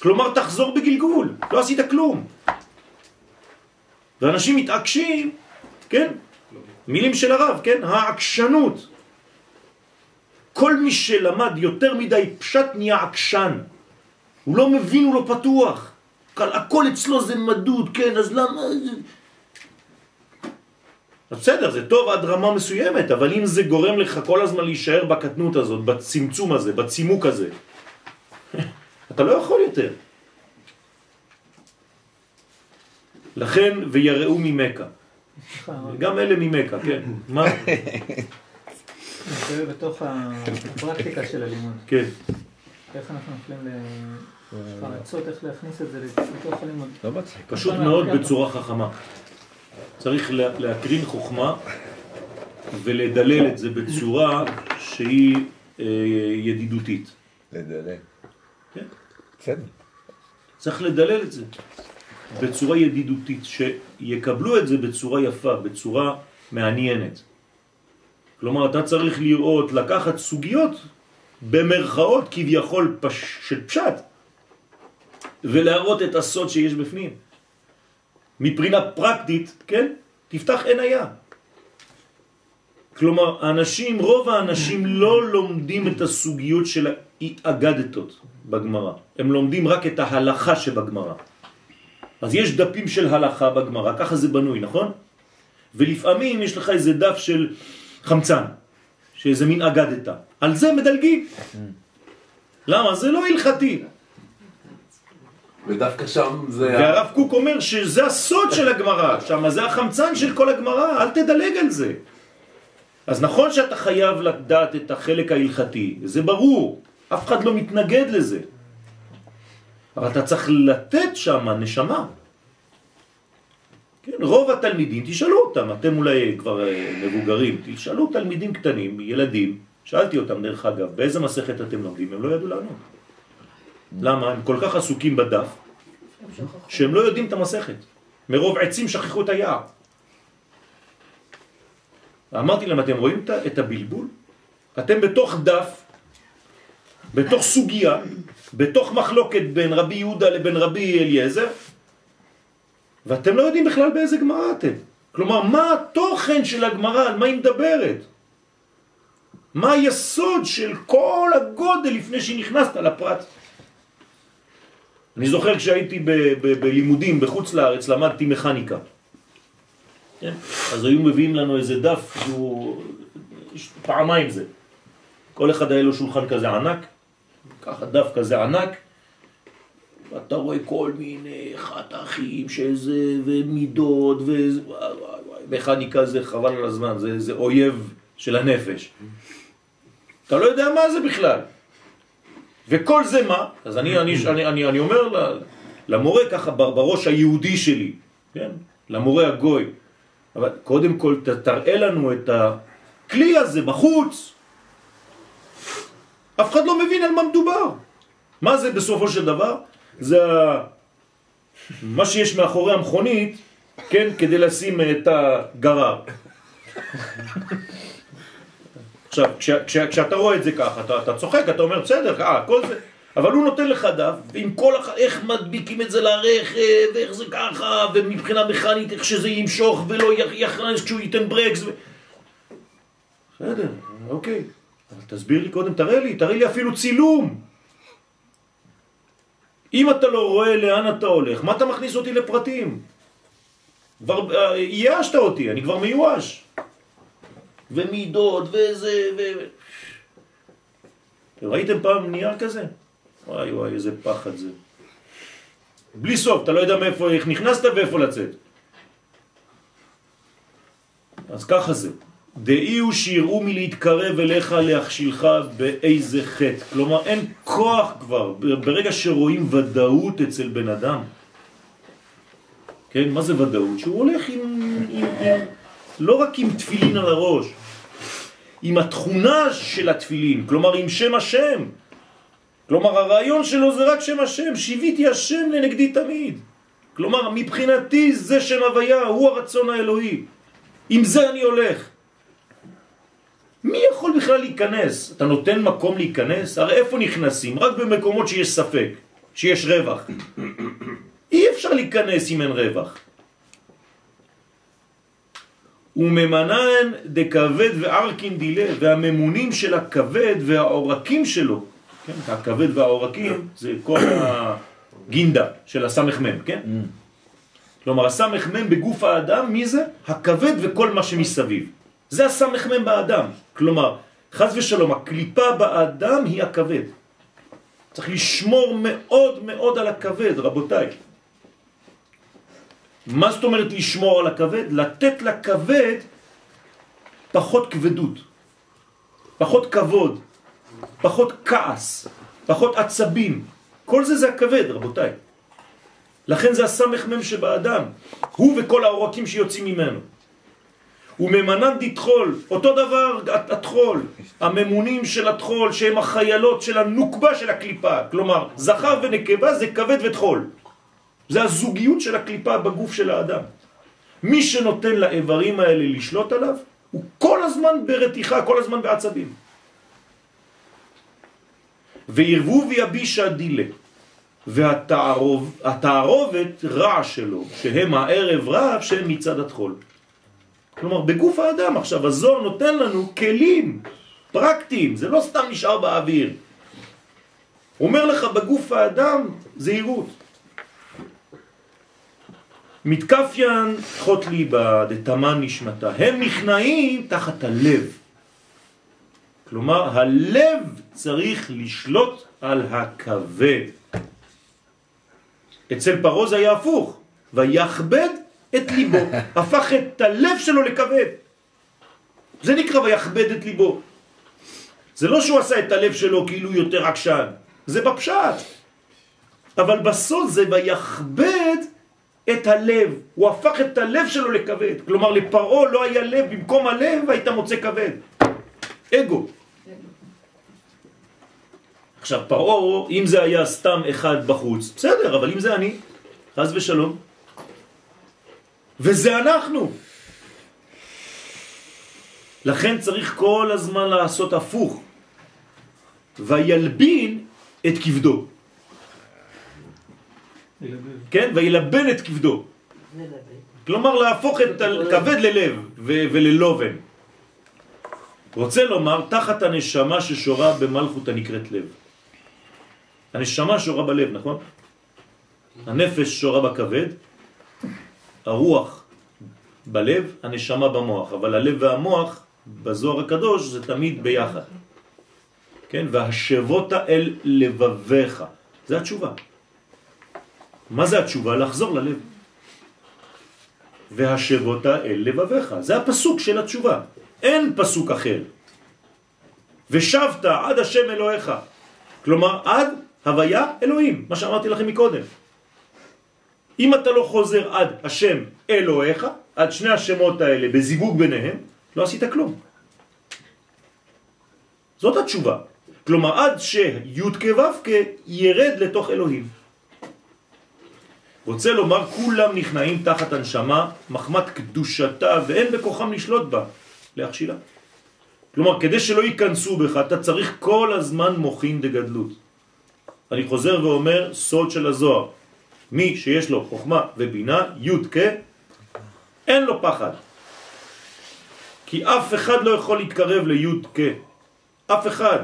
כלומר, תחזור בגלגול, לא עשית כלום. ואנשים מתעקשים, כן? מילים של הרב, כן? העקשנות. כל מי שלמד יותר מדי פשט נהיה עקשן. הוא לא מבין, הוא לא פתוח. כל- הכל אצלו זה מדוד, כן, אז למה... אז בסדר, זה טוב עד רמה מסוימת, אבל אם זה גורם לך כל הזמן להישאר בקטנות הזאת, בצמצום הזה, בצימוק הזה, אתה לא יכול יותר. לכן, ויראו ממכה. גם אלה ממכה, כן. מה? זה בתוך הפרקטיקה של הלימוד. כן. איך אנחנו יכולים ל... יש לך עצות איך להכניס את זה לתוך הלימוד. לא מצחיק. פשוט מאוד בצורה חכמה. צריך לה- להקרין חוכמה ולדלל את זה בצורה שהיא אה, ידידותית. לדלל. כן. בסדר. צריך לדלל את זה בצורה ידידותית, שיקבלו את זה בצורה יפה, בצורה מעניינת. כלומר, אתה צריך לראות, לקחת סוגיות במרכאות כביכול פש... של פשט, ולהראות את הסוד שיש בפנים. מבחינה פרקטית, כן? תפתח עין היה. כלומר, האנשים, רוב האנשים לא לומדים את הסוגיות של האגדתות בגמרא. הם לומדים רק את ההלכה שבגמרא. אז יש דפים של הלכה בגמרא, ככה זה בנוי, נכון? ולפעמים יש לך איזה דף של חמצן, שאיזה מין אגדתה. על זה מדלגים. למה? זה לא הלכתי. ודווקא שם זה... והרב קוק אומר שזה הסוד של הגמרא, שם זה החמצן של כל הגמרא, אל תדלג על זה. אז נכון שאתה חייב לדעת את החלק ההלכתי, זה ברור, אף אחד לא מתנגד לזה. אבל אתה צריך לתת שם נשמה. כן, רוב התלמידים, תשאלו אותם, אתם אולי כבר אה, מבוגרים, תשאלו תלמידים קטנים, ילדים, שאלתי אותם דרך אגב, באיזה מסכת אתם לומדים? הם לא ידעו לענות. למה? הם כל כך עסוקים בדף, שהם לא יודעים את המסכת. מרוב עצים שכחו את היער. אמרתי להם, אתם רואים את הבלבול? אתם בתוך דף, בתוך סוגיה, בתוך מחלוקת בין רבי יהודה לבין רבי אליעזר, ואתם לא יודעים בכלל באיזה גמרא אתם. כלומר, מה התוכן של הגמרא, על מה היא מדברת? מה היסוד של כל הגודל לפני שנכנסת לפרט? אני זוכר כשהייתי בלימודים בחוץ לארץ, למדתי מכניקה. כן? אז היו מביאים לנו איזה דף שהוא פעמיים זה. כל אחד היה לו שולחן כזה ענק, ככה דף כזה ענק, ואתה רואה כל מיני חתכים שזה, ומידות, ומכניקה זה חבל על הזמן, זה, זה אויב של הנפש. אתה לא יודע מה זה בכלל. וכל זה מה? אז אני, אני, אני, אני, אני אומר למורה ככה בראש היהודי שלי, כן? למורה הגוי, אבל קודם כל תראה לנו את הכלי הזה בחוץ. אף אחד לא מבין על מה מדובר. מה זה בסופו של דבר? זה מה שיש מאחורי המכונית, כן, כדי לשים את הגרר. עכשיו, כש, כש, כשאתה רואה את זה ככה, אתה, אתה צוחק, אתה אומר, בסדר, אה, כל זה, אבל הוא נותן לך דף, ועם כל הח... איך מדביקים את זה לרכב, ואיך זה ככה, ומבחינה מכנית איך שזה ימשוך ולא יכנס כשהוא ייתן ברקס. ו... בסדר, אוקיי. אבל תסביר לי קודם, תראה לי, תראה לי אפילו צילום. אם אתה לא רואה לאן אתה הולך, מה אתה מכניס אותי לפרטים? כבר אה, ייאשת אותי, אני כבר מיואש. ומידות וזה ו... ראיתם פעם נייר כזה? וואי וואי, איזה פחד זה. בלי סוף, אתה לא יודע מאיפה, איך נכנסת ואיפה לצאת. אז ככה זה. דאי הוא שיראו מלהתקרב אליך להכשילך באיזה חטא. כלומר, אין כוח כבר. ברגע שרואים ודאות אצל בן אדם, כן, מה זה ודאות? שהוא הולך עם, עם, לא רק עם תפילין על הראש, עם התכונה של התפילין, כלומר עם שם השם. כלומר הרעיון שלו זה רק שם השם, שיוויתי השם לנגדי תמיד. כלומר מבחינתי זה שם הוויה, הוא הרצון האלוהי. עם זה אני הולך. מי יכול בכלל להיכנס? אתה נותן מקום להיכנס? הרי איפה נכנסים? רק במקומות שיש ספק, שיש רווח. אי אפשר להיכנס אם אין רווח. וממנן דכבד וארקין דילה, והממונים של הכבד והעורקים שלו, כן, הכבד והעורקים זה כל הגינדה של הסמך מם, כן? Mm. כלומר הסמך מם בגוף האדם, מי זה? הכבד וכל מה שמסביב. זה הסמך מם באדם. כלומר, חז ושלום, הקליפה באדם היא הכבד. צריך לשמור מאוד מאוד על הכבד, רבותיי. מה זאת אומרת לשמור על הכבד? לתת לכבד פחות כבדות, פחות כבוד, פחות כעס, פחות עצבים. כל זה זה הכבד, רבותיי. לכן זה הסמך מם שבאדם, הוא וכל העורקים שיוצאים ממנו. וממנן דתחול, אותו דבר התחול, הממונים של התחול שהם החיילות של הנוקבה של הקליפה, כלומר זכר ונקבה זה כבד ותחול. זה הזוגיות של הקליפה בגוף של האדם. מי שנותן לאיברים האלה לשלוט עליו, הוא כל הזמן ברתיחה, כל הזמן בעצבים. וירבו ויבישה דילה. והתערובת רע שלו, שהם הערב רב שהם מצד התחול. כלומר, בגוף האדם עכשיו, הזוהר נותן לנו כלים פרקטיים, זה לא סתם נשאר באוויר. אומר לך בגוף האדם זהירות. מתקפיין חוט ליבה דתמן נשמתה, הם נכנעים תחת הלב. כלומר, הלב צריך לשלוט על הכבד. אצל פרעה זה היה הפוך, ויכבד את ליבו, הפך את הלב שלו לכבד. זה נקרא ויכבד את ליבו. זה לא שהוא עשה את הלב שלו כאילו יותר עקשן, זה בפשט. אבל בסוף זה ויכבד את הלב, הוא הפך את הלב שלו לכבד. כלומר לפרעה לא היה לב, במקום הלב היית מוצא כבד. אגו. עכשיו פרעה, אם זה היה סתם אחד בחוץ, בסדר, אבל אם זה אני, חס ושלום, וזה אנחנו. לכן צריך כל הזמן לעשות הפוך. וילבין את כבדו. כן? וילבן את כבדו. כלומר להפוך את הכבד ללב וללובן. רוצה לומר, תחת הנשמה ששורה במלכות הנקראת לב. הנשמה שורה בלב, נכון? הנפש שורה בכבד, הרוח בלב, הנשמה במוח, אבל הלב והמוח בזוהר הקדוש זה תמיד ביחד. כן? והשבות אל לבביך. זה התשובה. מה זה התשובה? לחזור ללב. והשבות אל לבביך. זה הפסוק של התשובה. אין פסוק אחר. ושבת עד השם אלוהיך. כלומר, עד הוויה אלוהים, מה שאמרתי לכם מקודם. אם אתה לא חוזר עד השם אלוהיך, עד שני השמות האלה בזיווג ביניהם, לא עשית כלום. זאת התשובה. כלומר, עד שי' כו' ירד לתוך אלוהים. רוצה לומר, כולם נכנעים תחת הנשמה, מחמת קדושתה, ואין בכוחם לשלוט בה, להכשילה. כלומר, כדי שלא ייכנסו בך, אתה צריך כל הזמן מוכין דגדלות. אני חוזר ואומר, סוד של הזוהר. מי שיש לו חוכמה ובינה, י' כ', אין לו פחד. כי אף אחד לא יכול להתקרב לי' כ'. אף אחד.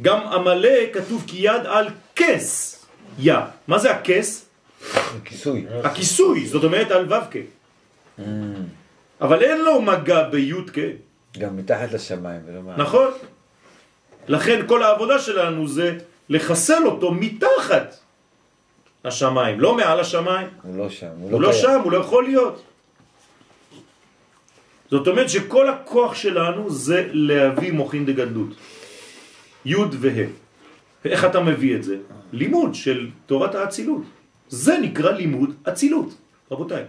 גם עמלה כתוב כי יד על כס יא. מה זה הכס? הכיסוי. הכיסוי, זאת אומרת על ו"ק. אבל אין לו מגע בי"ק. גם מתחת לשמיים. נכון. לכן כל העבודה שלנו זה לחסל אותו מתחת השמיים, לא מעל השמיים. הוא לא שם. הוא לא שם, הוא לא יכול להיות. זאת אומרת שכל הכוח שלנו זה להביא מוכין דגדלות. י' וה'. ואיך אתה מביא את זה? לימוד של תורת האצילות. זה נקרא לימוד אצילות, רבותיי.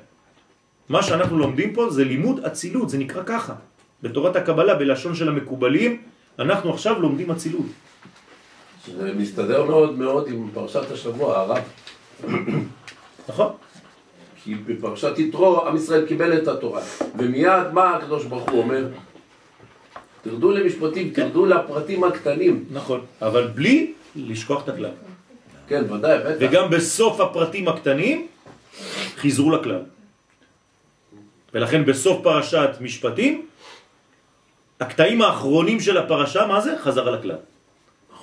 מה שאנחנו לומדים פה זה לימוד אצילות, זה נקרא ככה. בתורת הקבלה, בלשון של המקובלים, אנחנו עכשיו לומדים אצילות. זה מסתדר מאוד מאוד עם פרשת השבוע, הרב. נכון? כי בפרשת יתרו, עם ישראל קיבל את התורה. ומיד מה הקדוש ברוך הוא אומר? תרדו למשפטים, תרדו לפרטים הקטנים. נכון. אבל בלי לשכוח את הכלל. כן, ודאי, בטח. וגם בסוף הפרטים הקטנים חיזרו לכלל. ולכן בסוף פרשת משפטים, הקטעים האחרונים של הפרשה, מה זה? חזרה לכלל.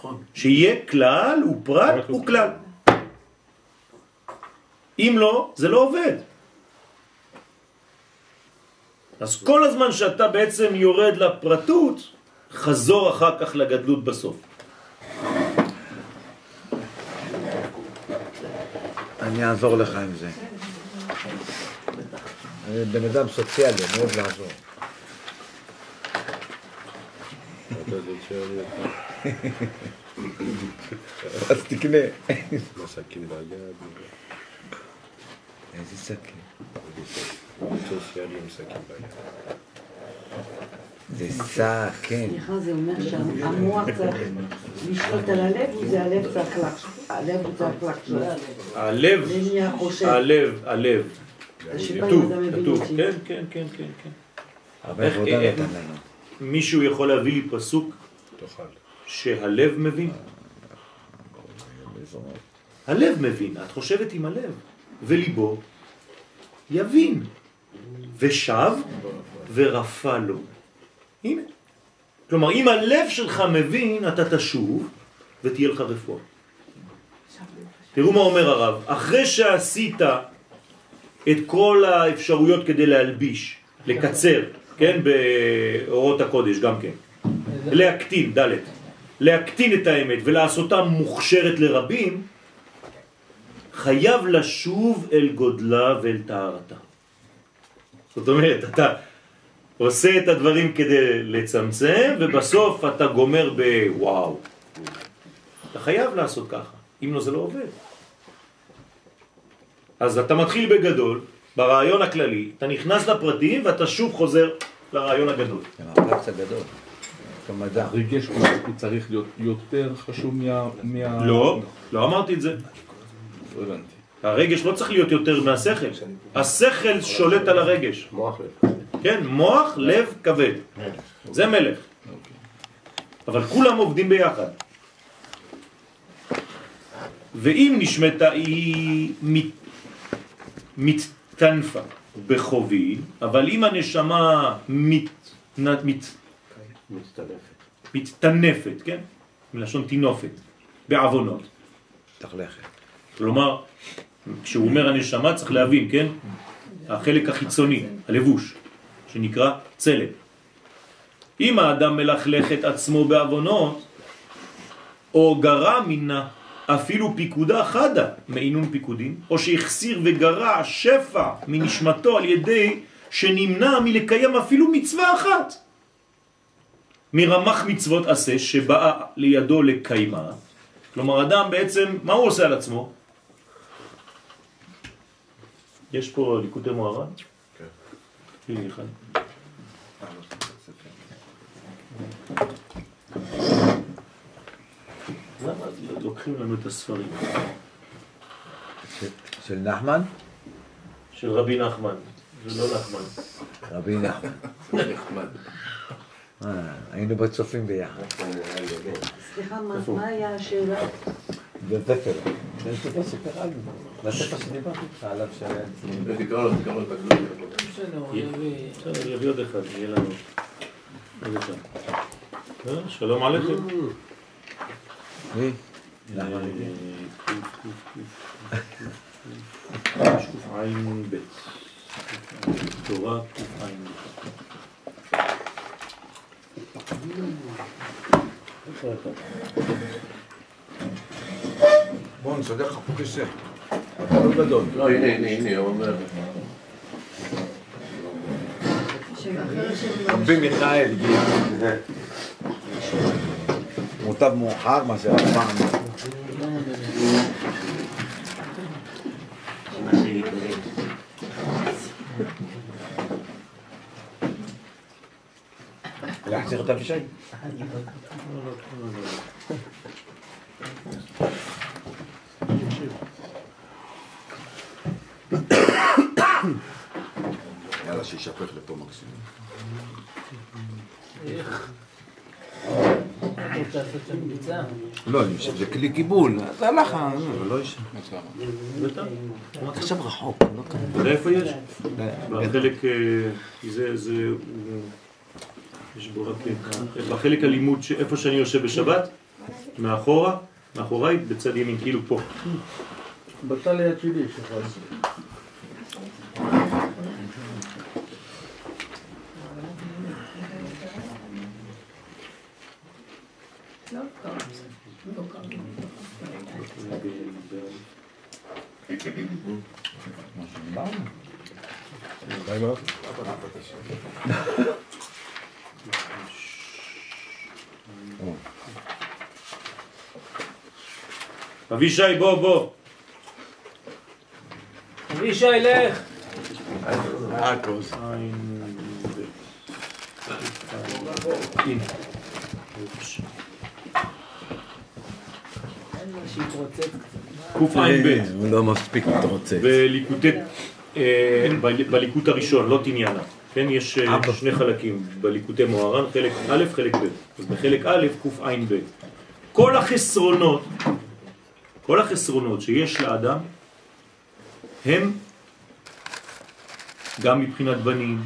נכון. שיהיה כלל ופרט וכלל. אם לא, זה לא עובד. אז כל הזמן שאתה בעצם יורד לפרטות, חזור אחר כך לגדלות בסוף. אני אעזור לך עם זה. אני בן אדם סוציאלי, אני אוהב לעזור. אז תקנה. סכין ביד, איזה סכין? זה סכין. סליחה, זה אומר שהמוח צריך לשלוט על הלב, וזה הלב צריך לחשוב. הלב הוא צריך לחשוב. הלב, זה. הלב, הלב. כתוב, כתוב. כן, כן, כן, כן, כן. הרבה איך- עבודה נתן לנו. מישהו יכול להביא לי פסוק תאכל. שהלב מבין? הלב מבין, את חושבת עם הלב, וליבו יבין, ושב ורפא לו. הנה. כלומר, אם הלב שלך מבין, אתה תשוב ותהיה לך רפואה. תראו מה אומר הרב, אחרי שעשית את כל האפשרויות כדי להלביש, לקצר, כן, באורות הקודש גם כן, להקטין, ד', להקטין את האמת ולעשותה מוכשרת לרבים, חייב לשוב אל גודלה ואל טהרתה. זאת אומרת, אתה עושה את הדברים כדי לצמצם, ובסוף אתה גומר בוואו. אתה חייב לעשות ככה, אם לא זה לא עובד. אז אתה מתחיל בגדול, ברעיון הכללי, אתה נכנס לפרטים ואתה שוב חוזר לרעיון הגדול. זה המפלץ הגדול. כמדע. הרגש הוא הוא צריך להיות יותר חשוב מה... מה... לא, לא אמרתי את זה. לא הבנתי. הרגש לא צריך להיות יותר מהשכל. השכל שולט על הרגש. מוח לב. כן, מוח, לב, כבד. זה מלך. אבל כולם עובדים ביחד. ואם נשמתה היא מת, מתתנפה בחוביל, אבל אם הנשמה מת, נת- מת, מצטרפת. מתתנפת, כן? מלשון תינופת, בעוונות. תחלכת. כלומר, כשהוא אומר הנשמה צריך להבין, כן? החלק החיצוני, הלבוש, שנקרא צלם. אם האדם מלכלך את עצמו בעוונות, או גרע מנה אפילו פיקודה חדה מעינון פיקודים, או שהחסיר וגרע שפע מנשמתו על ידי שנמנע מלקיים אפילו מצווה אחת. מרמח מצוות עשה שבאה לידו לקיימה. כלומר, אדם בעצם, מה הוא עושה על עצמו? יש פה ליקוטי מוהר"ן? כן. הנה אחד. למה לוקחים לנו את הספרים? של נחמן? של רבי נחמן, זה לא נחמן. רבי נחמן. אה, היינו בצופים ביחד. סליחה, מה- מה היה השאלה? בספר. זה שקראנו. בספר שדיברתי איתך עליו שהיה אצלי. תקרא לו, תקרא לו את הגלוי. בסדר, אביא עוד אחד, יהיה לנו. אה, שלום עליכם. מי? אה, לוי. קע"ב. תורה קע"ב. בוא נסדר לך פה כיסא. אתה לא גדול. לא, הנה, הנה, הנה, הוא אומר. רבי מיכאל הגיע. מוטב מאוחר מאשר אף פעם. להחזיר את אבישי? יאללה, שישפך לפה מקסימום. לא, שזה כלי קיבול. זה הלך, אבל לא יש... עכשיו רחוק, לא כאן. אתה יודע איפה יש? בחלק, אה, זה, זה, הוא- יש בו רק, אה, בחלק הלימוד, איפה שאני יושב בשבת, מאחורה, מאחוריי, בצד ימין, כאילו פה. בתא ליד שלי יש לך. מה אמרת? אבישי, בוא, בוא. אבישי, לך! קע"ב. הוא לא מספיק מתרוצץ. בליקוטי, אה, בליקוט הראשון, לא תניאנה, כן, יש אה, אבא. שני חלקים בליקוטי מוהר"ן, חלק א', חלק ב'. אז בחלק א', קע"ב. כל החסרונות כל החסרונות שיש לאדם הם גם מבחינת בנים,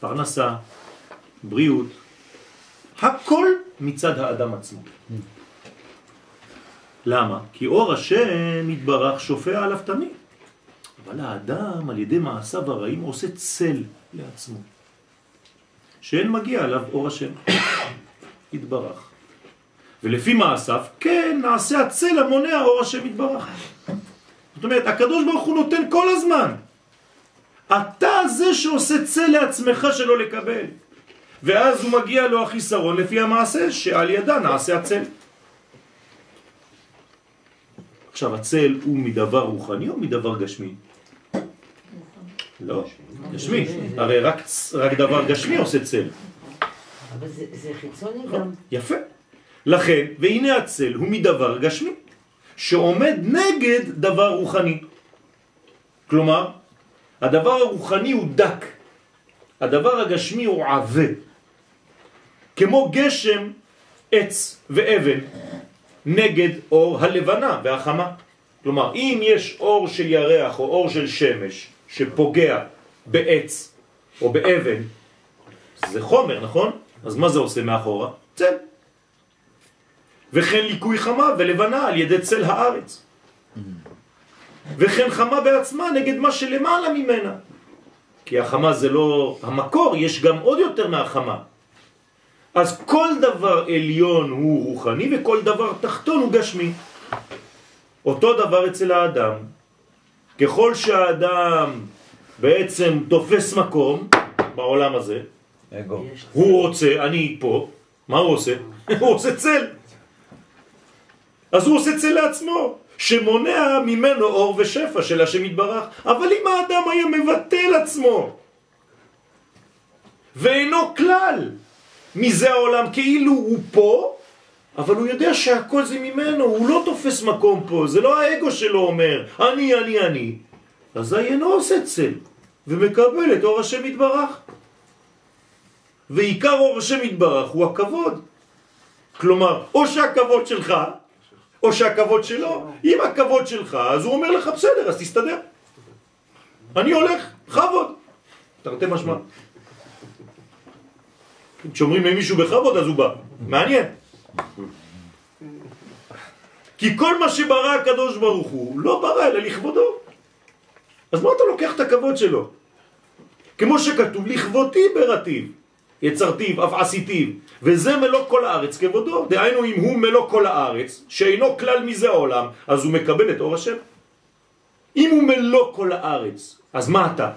פרנסה, בריאות, הכל מצד האדם עצמו. למה? כי אור השם יתברך שופע עליו תמיד. אבל האדם על ידי מעשיו הרעים עושה צל לעצמו. שאין מגיע עליו אור השם יתברך. ולפי מעשיו, כן, נעשה הצל המונע אור השם יתברך. זאת אומרת, הקדוש ברוך הוא נותן כל הזמן. אתה זה שעושה צל לעצמך שלא לקבל. ואז הוא מגיע לו החיסרון לפי המעשה שעל ידה נעשה הצל. עכשיו, הצל הוא מדבר רוחני או מדבר גשמי? לא, גשמי. הרי רק, רק דבר גשמי עושה צל. אבל זה זה חיצוני גם. יפה. לכן, והנה הצל הוא מדבר גשמי, שעומד נגד דבר רוחני. כלומר, הדבר הרוחני הוא דק, הדבר הגשמי הוא עבה. כמו גשם, עץ ואבן נגד אור הלבנה והחמה. כלומר, אם יש אור של ירח או אור של שמש שפוגע בעץ או באבן, זה חומר, נכון? אז מה זה עושה מאחורה? צל. וכן ליקוי חמה ולבנה על ידי צל הארץ. וכן חמה בעצמה נגד מה שלמעלה ממנה. כי החמה זה לא המקור, יש גם עוד יותר מהחמה. אז כל דבר עליון הוא רוחני וכל דבר תחתון הוא גשמי. אותו דבר אצל האדם. ככל שהאדם בעצם תופס מקום בעולם הזה, אגו. הוא רוצה, אני פה, מה הוא עושה? הוא עושה צל. אז הוא עושה צל לעצמו, שמונע ממנו אור ושפע של השם יתברך. אבל אם האדם היה מבטל עצמו, ואינו כלל מזה העולם, כאילו הוא פה, אבל הוא יודע שהכל זה ממנו, הוא לא תופס מקום פה, זה לא האגו שלו אומר, אני, אני, אני. אזי אינו עושה צל, ומקבל את אור השם יתברך. ועיקר אור השם יתברך הוא הכבוד. כלומר, או שהכבוד שלך, או שהכבוד שלו. אם הכבוד שלך, אז הוא אומר לך, בסדר, אז תסתדר. אני הולך, בכבוד. תרתי משמע. כשאומרים למישהו בכבוד, אז הוא בא. מעניין. כי כל מה שברא הקדוש ברוך הוא, לא ברא אלא לכבודו. אז מה אתה לוקח את הכבוד שלו? כמו שכתוב, לכבודי בראתיו, יצרתיו, אף עשיתיו, וזה מלוא כל הארץ כבודו. דהיינו, אם הוא מלוא כל הארץ, שאינו כלל מזה העולם, אז הוא מקבל את אור השם. אם הוא מלוא כל הארץ, אז מה אתה?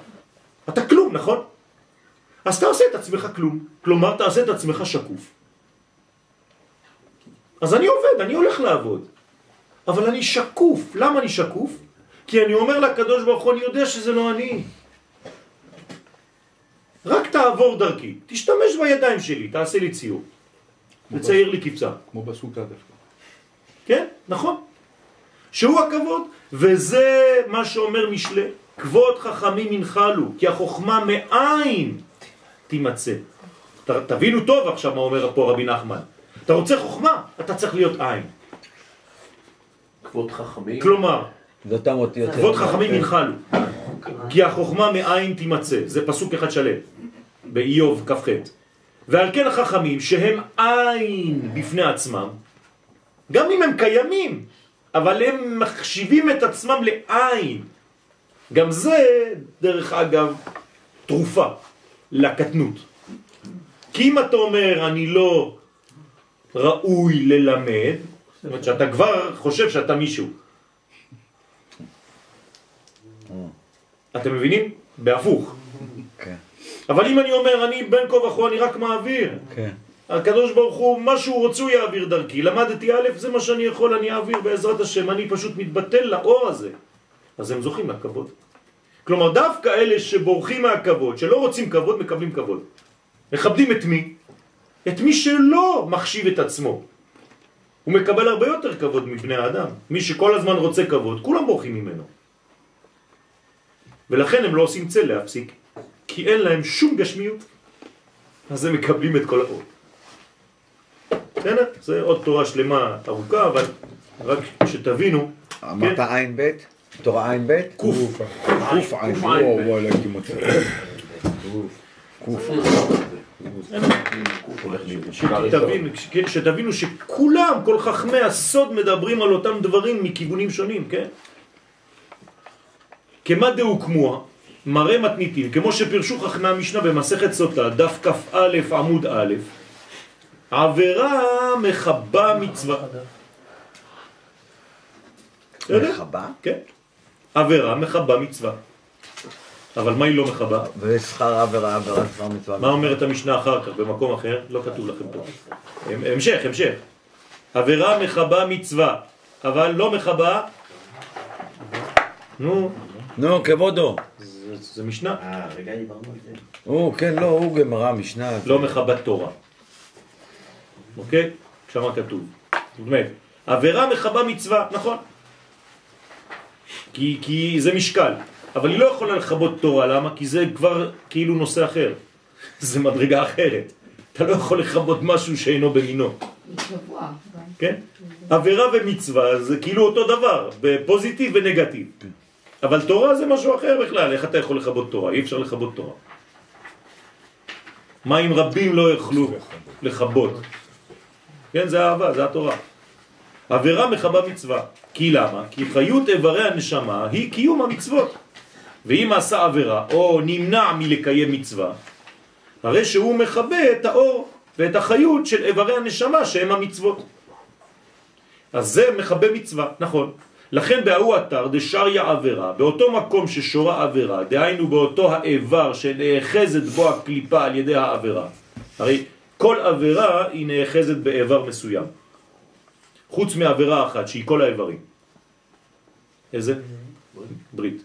אתה כלום, נכון? אז תעשה את עצמך כלום. כלומר, תעשה את עצמך שקוף. אז אני עובד, אני הולך לעבוד. אבל אני שקוף. למה אני שקוף? כי אני אומר לקדוש ברוך הוא, אני יודע שזה לא אני. רק תעבור דרכי, תשתמש בידיים שלי, תעשה לי ציור. תצייר לי קבצה. כמו בסוכה דווקא. כן, נכון. שהוא הכבוד, וזה מה שאומר משלה. כבוד חכמים ינחלו, כי החוכמה מאין תימצא. ת, תבינו טוב עכשיו מה אומר פה רבי נחמן. אתה רוצה חוכמה, אתה צריך להיות עין. כבוד חכמים. כלומר. כבוד חכמים ינחלו, כי החוכמה מאין תימצא, זה פסוק אחד שלם, באיוב כ"ח. ועל כן החכמים שהם עין בפני עצמם, גם אם הם קיימים, אבל הם מחשיבים את עצמם לעין. גם זה, דרך אגב, תרופה לקטנות. כי אם אתה אומר, אני לא ראוי ללמד, זאת אומרת שאתה כבר חושב שאתה מישהו. אתם מבינים? בהפוך. כן, אבל אם אני אומר, אני בין כה וכה, אני רק מעביר. כן. הקדוש ברוך הוא, מה שהוא רוצה הוא יעביר דרכי. למדתי א', זה מה שאני יכול, אני אעביר בעזרת השם. אני פשוט מתבטל לאור הזה. אז הם זוכים לכבוד. כלומר, דווקא אלה שבורחים מהכבוד, שלא רוצים כבוד, מקבלים כבוד. מכבדים את מי? את מי שלא מחשיב את עצמו. הוא מקבל הרבה יותר כבוד מבני האדם. מי שכל הזמן רוצה כבוד, כולם בורחים ממנו. ולכן הם לא עושים צל להפסיק, כי אין להם שום גשמיות. אז הם מקבלים את כל האור. בסדר? זה עוד תורה שלמה ארוכה, אבל רק שתבינו, אמרת כן. עין ב'? תורה עין ב'? קוף. קוף עין. וואו. וואו, לא הייתי מוצא. קוף. שתבינו שכולם, כל חכמי הסוד מדברים על אותם דברים מכיוונים שונים, כן? כמה דהוקמוה, מראה מתניתים, כמו שפרשו חכמי המשנה במסכת סוטה, דף כ"א עמוד א', עבירה מחבה מצווה. מחבה? כן. עבירה מחבה מצווה. אבל מה היא לא מחבה? ושכר עבירה, עבירה שכר מצווה. מה אומרת המשנה אחר כך, במקום אחר? לא כתוב לכם פה. המשך, המשך. עבירה מחבה מצווה, אבל לא מחבה... נו, נו, כבודו. זה, משנה. אה, רגע דיברנו על זה. הוא, כן, לא, הוא גמרא, משנה. לא מחבת תורה. אוקיי? שמה כתוב. זאת אומרת, עבירה מחבה מצווה, נכון. כי, כי זה משקל. אבל היא לא יכולה לכבות תורה, למה? כי זה כבר כאילו נושא אחר. זה מדרגה אחרת. אתה לא יכול לכבות משהו שאינו במינו. כן? עבירה ומצווה זה כאילו אותו דבר, בפוזיטיב ונגטיב. אבל תורה זה משהו אחר בכלל, איך אתה יכול לכבות תורה? אי אפשר לכבות תורה. מה אם רבים לא יוכלו לכבות? כן, זה אהבה, זה התורה. עבירה מחבה מצווה. כי למה? כי חיות איברי הנשמה היא קיום המצוות. ואם עשה עבירה או נמנע מלקיים מצווה, הרי שהוא מכבה את האור ואת החיות של איברי הנשמה שהם המצוות. אז זה מכבה מצווה, נכון. לכן בהוא אתר דשריה עבירה, באותו מקום ששורה עבירה, דהיינו באותו האיבר שנאחזת בו הקליפה על ידי העבירה. הרי כל עבירה היא נאחזת באיבר מסוים. חוץ מעבירה אחת שהיא כל האיברים. איזה? ברית.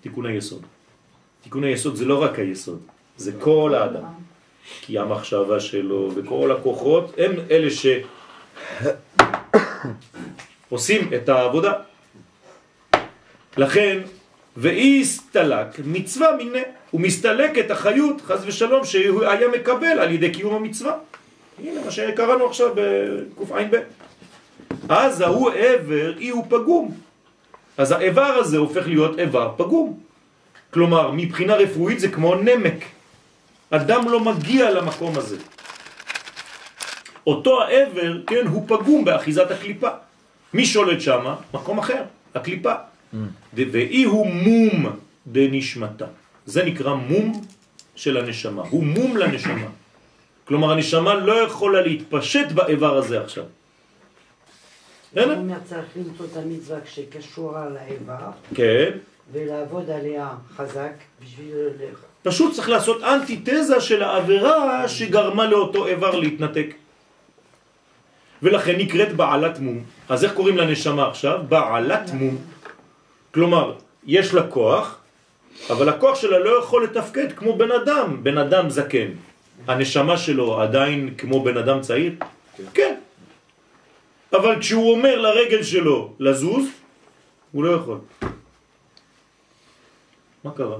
תיקון היסוד. תיקון היסוד זה לא רק היסוד, זה כל האדם. כי המחשבה שלו וכל הכוחות הם אלה שעושים את העבודה. לכן, ואי הסתלק מצווה מיני, הוא מסתלק את החיות, חז ושלום, שהוא היה מקבל על ידי קיום המצווה. הנה מה שקראנו עכשיו בקע"ב. אז ההוא עבר, אי הוא פגום. אז האיבר הזה הופך להיות איבר פגום. כלומר, מבחינה רפואית זה כמו נמק. אדם לא מגיע למקום הזה. אותו העבר, כן, הוא פגום באחיזת הקליפה. מי שולט שם? מקום אחר, הקליפה. ד- ואי הוא מום דנשמתה. זה נקרא מום של הנשמה. הוא מום לנשמה. כלומר, הנשמה לא יכולה להתפשט באיבר הזה עכשיו. בסדר? אומר צריך למצוא את המצווה שקשורה לאיבר כן. ולעבוד עליה חזק בשביל... פשוט צריך לעשות אנטיתזה של העבירה שגרמה לאותו איבר להתנתק. ולכן נקראת בעלת מום. אז איך קוראים לנשמה עכשיו? בעלת מום. כלומר, יש לה כוח, אבל הכוח שלה לא יכול לתפקד כמו בן אדם, בן אדם זקן. הנשמה שלו עדיין כמו בן אדם צעיר? כן. אבל כשהוא אומר לרגל שלו לזוז, הוא לא יכול. מה קרה?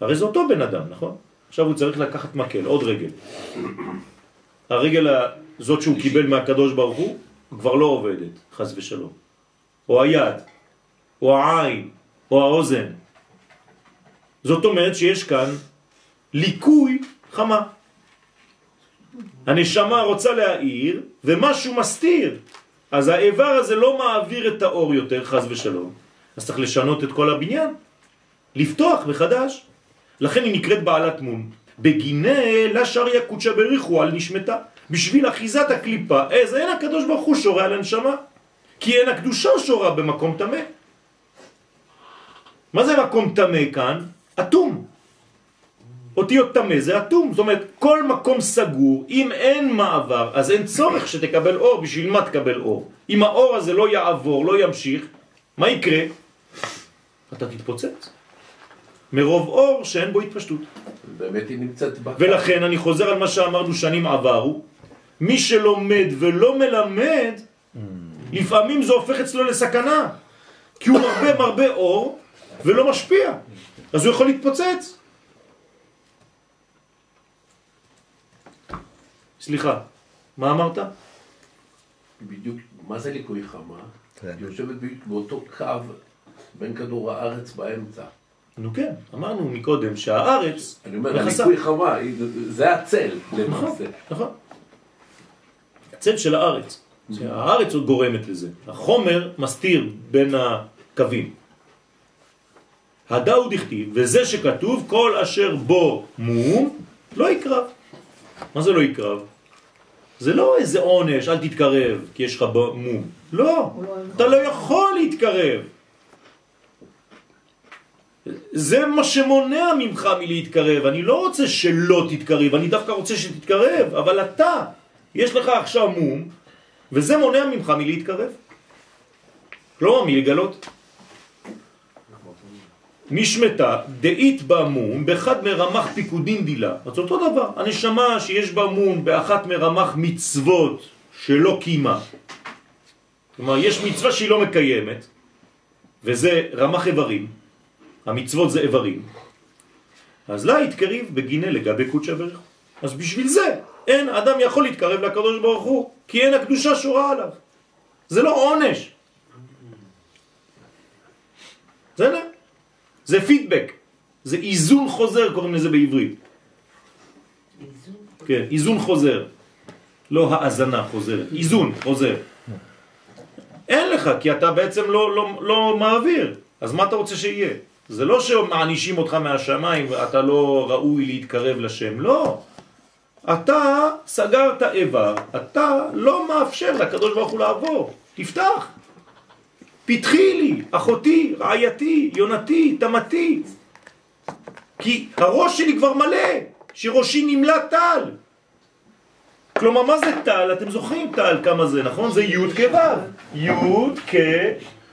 הרי זה אותו בן אדם, נכון? עכשיו הוא צריך לקחת מקל, עוד רגל. הרגל הזאת שהוא קיבל מהקדוש ברוך הוא, כבר לא עובדת, חס ושלום. או היד, או העין, או האוזן. זאת אומרת שיש כאן ליקוי חמה. הנשמה רוצה להאיר, ומשהו מסתיר. אז האיבר הזה לא מעביר את האור יותר, חס ושלום. אז צריך לשנות את כל הבניין. לפתוח מחדש. לכן היא נקראת בעלת מום. בגיני לה שריה קודשה בריחו על נשמתה. בשביל אחיזת הקליפה, אז אין הקדוש ברוך הוא שורה על הנשמה. כי אין הקדושה שורה במקום תמה. מה זה מקום תמה כאן? אטום. אותיות תמה זה אטום. זאת אומרת, כל מקום סגור, אם אין מעבר, אז אין צורך שתקבל אור. בשביל מה תקבל אור? אם האור הזה לא יעבור, לא ימשיך, מה יקרה? אתה תתפוצץ. מרוב אור שאין בו התפשטות. באמת היא נמצאת בקו. ולכן אני חוזר על מה שאמרנו שנים עברו, מי שלומד ולא מלמד, לפעמים זה הופך אצלו לסכנה, כי הוא מרבה מרבה אור ולא משפיע, אז הוא יכול להתפוצץ. סליחה, מה אמרת? בדיוק מה זה ליקוי חמה? כן. היא יושבת ב- באותו קו בין כדור הארץ באמצע. נו כן, אמרנו מקודם שהארץ אני אומר. הליקוי חמה, זה הצל נכון, למעשה. נכון. הצל של הארץ. הארץ עוד גורמת לזה. החומר מסתיר בין הקווים. הדאו דכתיב, וזה שכתוב, כל אשר בו מום, לא יקרב. מה זה לא יקרב? זה לא איזה עונש, אל תתקרב, כי יש לך מום. לא, אתה לא יכול להתקרב. זה מה שמונע ממך מלהתקרב. אני לא רוצה שלא תתקרב, אני דווקא רוצה שתתקרב, אבל אתה, יש לך עכשיו מום, וזה מונע ממך מלהתקרב. כלומר, מלגלות. נשמתה דאית בה מום באחד מרמח פיקודין דילה. אז אותו דבר, הנשמה שיש בה מום באחת מרמח מצוות שלא קיימה. כלומר, יש מצווה שהיא לא מקיימת, וזה רמח איברים. המצוות זה איברים. אז לה יתקריב בגינה לגבי קודשא בריך. אז בשביל זה אין אדם יכול להתקרב לקדוש ברוך הוא, כי אין הקדושה שורה עליו. זה לא עונש. בסדר? זה פידבק. זה איזון חוזר קוראים לזה בעברית. כן, איזון חוזר. לא האזנה חוזרת, איזון חוזר. אין לך, כי אתה בעצם לא, לא, לא מעביר. אז מה אתה רוצה שיהיה? זה לא שמענישים אותך מהשמיים ואתה לא ראוי להתקרב לשם, לא. אתה סגרת איבר, אתה לא מאפשר לקדוש ברוך הוא לעבור. תפתח. פתחי לי, אחותי, רעייתי, יונתי, תמתי. כי הראש שלי כבר מלא, שראשי נמלא טל. כלומר, מה זה טל? אתם זוכרים טל כמה זה, נכון? זה י' כו'. י'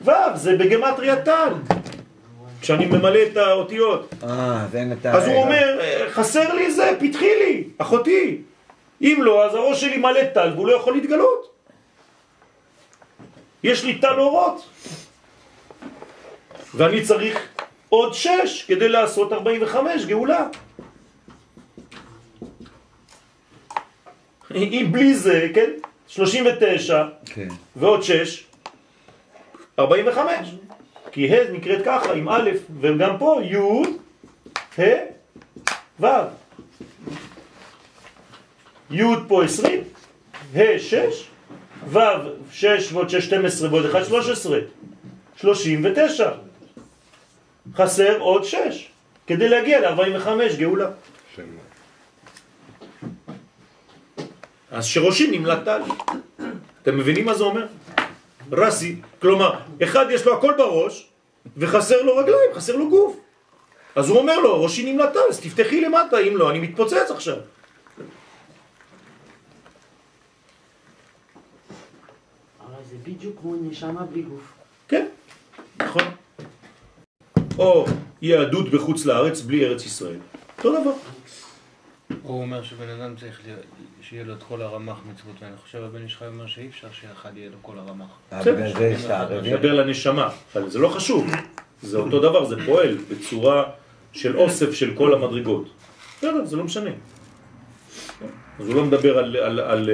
כו', זה בגמטריה טל. כשאני ממלא את האותיות. אה, זה ה... אז הוא אומר, "אה, חסר לי זה, פתחי לי, אחותי. אם לא, אז הראש שלי מלא טל והוא לא יכול להתגלות. יש לי טל אורות. ואני צריך עוד שש כדי לעשות 45 גאולה. אם בלי זה, כן? 39 כן. ועוד 6, 45. כי ה' נקראת ככה, עם א', וגם פה י', ה', ו'. י' פה 20, ה' 6, ו' 6 ועוד 6, 12 ועוד 1, 13. 39. חסר עוד 6, כדי להגיע ל-45 גאולה. אז שראשי נמלט טל. אתם מבינים מה זה אומר? רסי, כלומר, אחד יש לו הכל בראש, וחסר לו רגליים, חסר לו גוף. אז הוא אומר לו, ראשי נמלט טל, אז תפתחי למטה, אם לא, אני מתפוצץ עכשיו. אבל זה בדיוק כמו נשמה בלי גוף. כן, נכון. או יהדות בחוץ לארץ בלי ארץ ישראל. אותו דבר. הוא אומר שבן אדם צריך שיהיה לו את כל הרמ"ח מצוות, ואני חושב הבן חי אומר שאי אפשר שאחד יהיה לו כל הרמ"ח. בגלל זה יש את הערבים. מדבר לנשמה, אבל זה לא חשוב. זה אותו דבר, זה פועל בצורה של אוסף של כל המדרגות. בסדר, זה לא משנה. אז הוא לא מדבר על,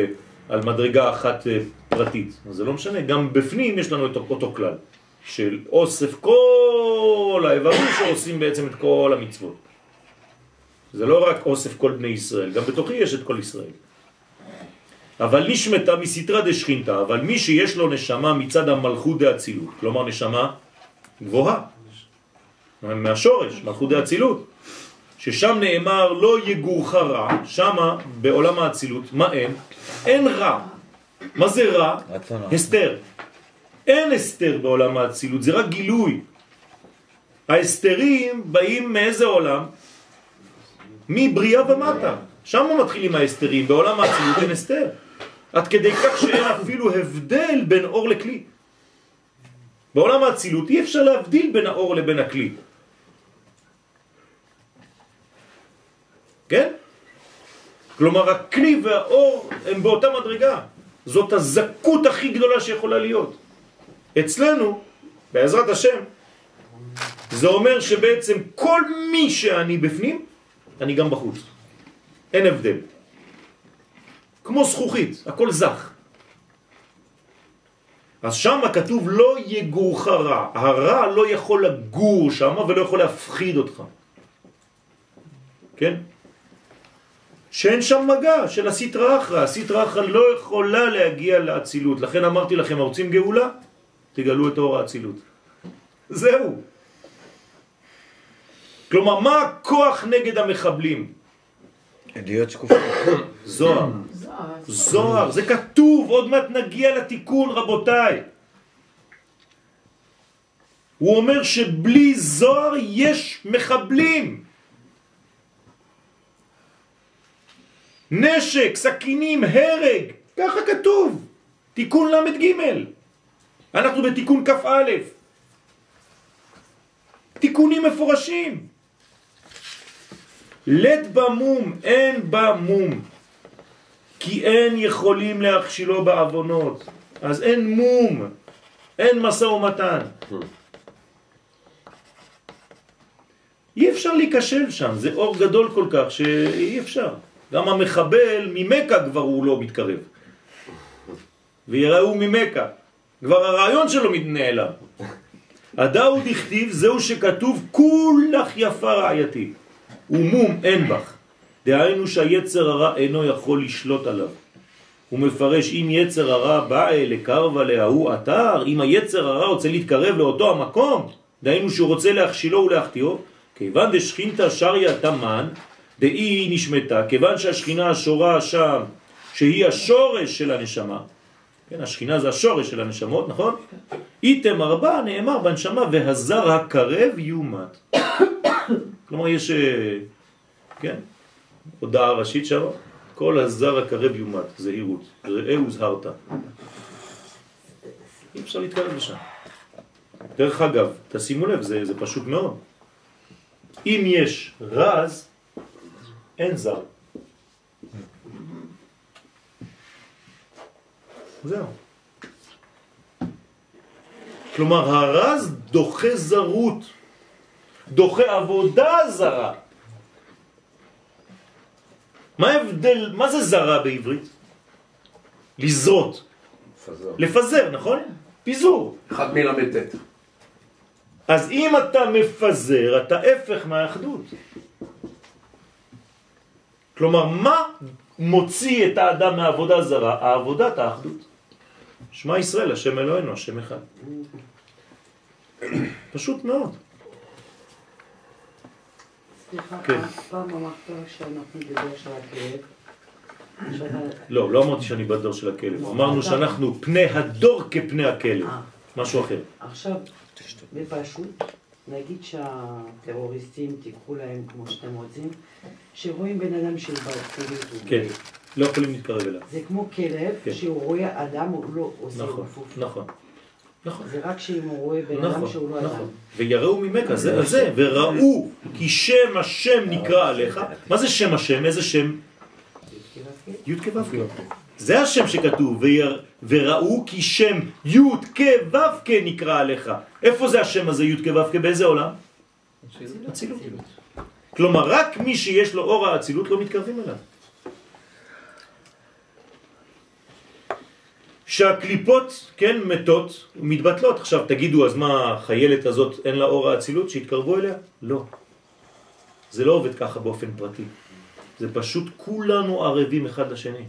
על, מדרגה אחת אה, פרטית. אז זה לא משנה, גם בפנים יש לנו את אותו כלל, של אוסף כל האיברים שעושים בעצם את כל המצוות. זה לא רק אוסף כל בני ישראל, גם בתוכי יש את כל ישראל. אבל נשמתה מסתרה דשכינתה, אבל מי שיש לו נשמה מצד המלכות דאצילות, כלומר נשמה גבוהה, מהשורש, מלכות דאצילות, ששם נאמר לא יגורך רע, שמה בעולם האצילות, מה אין? אין רע. מה זה רע? הסתר. אין הסתר בעולם האצילות, זה רק גילוי. ההסתרים באים מאיזה עולם? מבריאה ומטה. שם מתחילים ההסתרים, בעולם האצילות אין הסתר. עד כדי כך שאין אפילו הבדל בין אור לכלי. בעולם האצילות אי אפשר להבדיל בין האור לבין הכלי. כן? כלומר הכלי והאור הם באותה מדרגה. זאת הזכות הכי גדולה שיכולה להיות. אצלנו, בעזרת השם, זה אומר שבעצם כל מי שאני בפנים, אני גם בחוץ. אין הבדל. כמו זכוכית, הכל זך. אז שם כתוב לא יגורך רע. הרע לא יכול לגור שם ולא יכול להפחיד אותך. כן? שאין שם מגע של הסטרא אחרא. הסטרא אחרא לא יכולה להגיע לאצילות. לכן אמרתי לכם, רוצים גאולה? תגלו את אור האצילות. זהו. כלומר, מה הכוח נגד המחבלים? להיות שקופים. זוהר. זוהר, זה כתוב, עוד מעט נגיע לתיקון רבותיי. הוא אומר שבלי זוהר יש מחבלים. נשק, סכינים, הרג, ככה כתוב. תיקון ל"ג. אנחנו בתיקון כ"א. תיקונים מפורשים. לית במום, אין במום. כי אין יכולים להכשילו בעוונות. אז אין מום, אין מסע ומתן. אי אפשר להיכשל שם, זה אור גדול כל כך שאי אפשר. גם המחבל ממכה כבר הוא לא מתקרב. ויראו ממכה. כבר הרעיון שלו נעלם. הדאו דכתיב זהו שכתוב כולך יפה רעייתי ומום אין בך דהיינו שהיצר הרע אינו יכול לשלוט עליו הוא מפרש אם יצר הרע בא לקרבה להוא אתר אם היצר הרע רוצה להתקרב לאותו המקום דהיינו שהוא רוצה להכשילו ולהחטיאו כיוון דשכינתא שריה תמן דאי נשמתה כיוון שהשכינה השורה שם שהיא השורש של הנשמה כן, השכינה זה השורש של הנשמות, נכון? איתם ארבע נאמר בנשמה והזר הקרב יומת. כלומר יש, אה, כן, הודעה ראשית שם, כל הזר הקרב יומת, זהירות, ראה וזהרת. אי אפשר להתקרב לשם. דרך אגב, תשימו לב, זה, זה פשוט מאוד. אם יש רז, אין זר. זהו. כלומר, הרז דוחה זרות, דוחה עבודה זרה. מה ההבדל, מה זה זרה בעברית? לזרות. לפזר. לפזר, נכון? פיזור. אחד מל"ט. אז אם אתה מפזר, אתה הפך מהאחדות. כלומר, מה מוציא את האדם מהעבודה זרה? העבודת האחדות. שמע ישראל, השם אלוהינו, השם אחד. פשוט מאוד. סליחה, כן. פעם אמרת שאנחנו בדור של הכאב. שאתה- לא, לא אמרתי שאני בדור של הכלב. אמרנו שאנחנו פני הדור כפני הכלב. אה. משהו אחר. עכשיו, בפשוט, נגיד שהטרוריסטים, תיקחו להם כמו שאתם רוצים, שרואים בן אדם של בעצמיות, כן, לא יכולים להתקרב אליו. זה כמו כלב, כן. שהוא רואה אדם, הוא לא עושה נכון, כפוף. נכון. נכון. זה רק שאם הוא רואה בן אדם נכון, שהוא לא אדם. נכון. ויראו ממך, זה זה, וראו כי שם השם נקרא עליך. מה זה שם השם? איזה שם? י' כ'. זה השם שכתוב, ויר- וראו כי שם י' כ' נקרא עליך. איפה זה השם הזה י' כו'? באיזה עולם? אצילות. כלומר, רק מי שיש לו אור האצילות לא מתקרבים אליו. שהקליפות, כן, מתות, מתבטלות. עכשיו תגידו, אז מה, החיילת הזאת אין לה אור האצילות שהתקרבו אליה? לא. זה לא עובד ככה באופן פרטי. זה פשוט כולנו ערבים אחד לשני.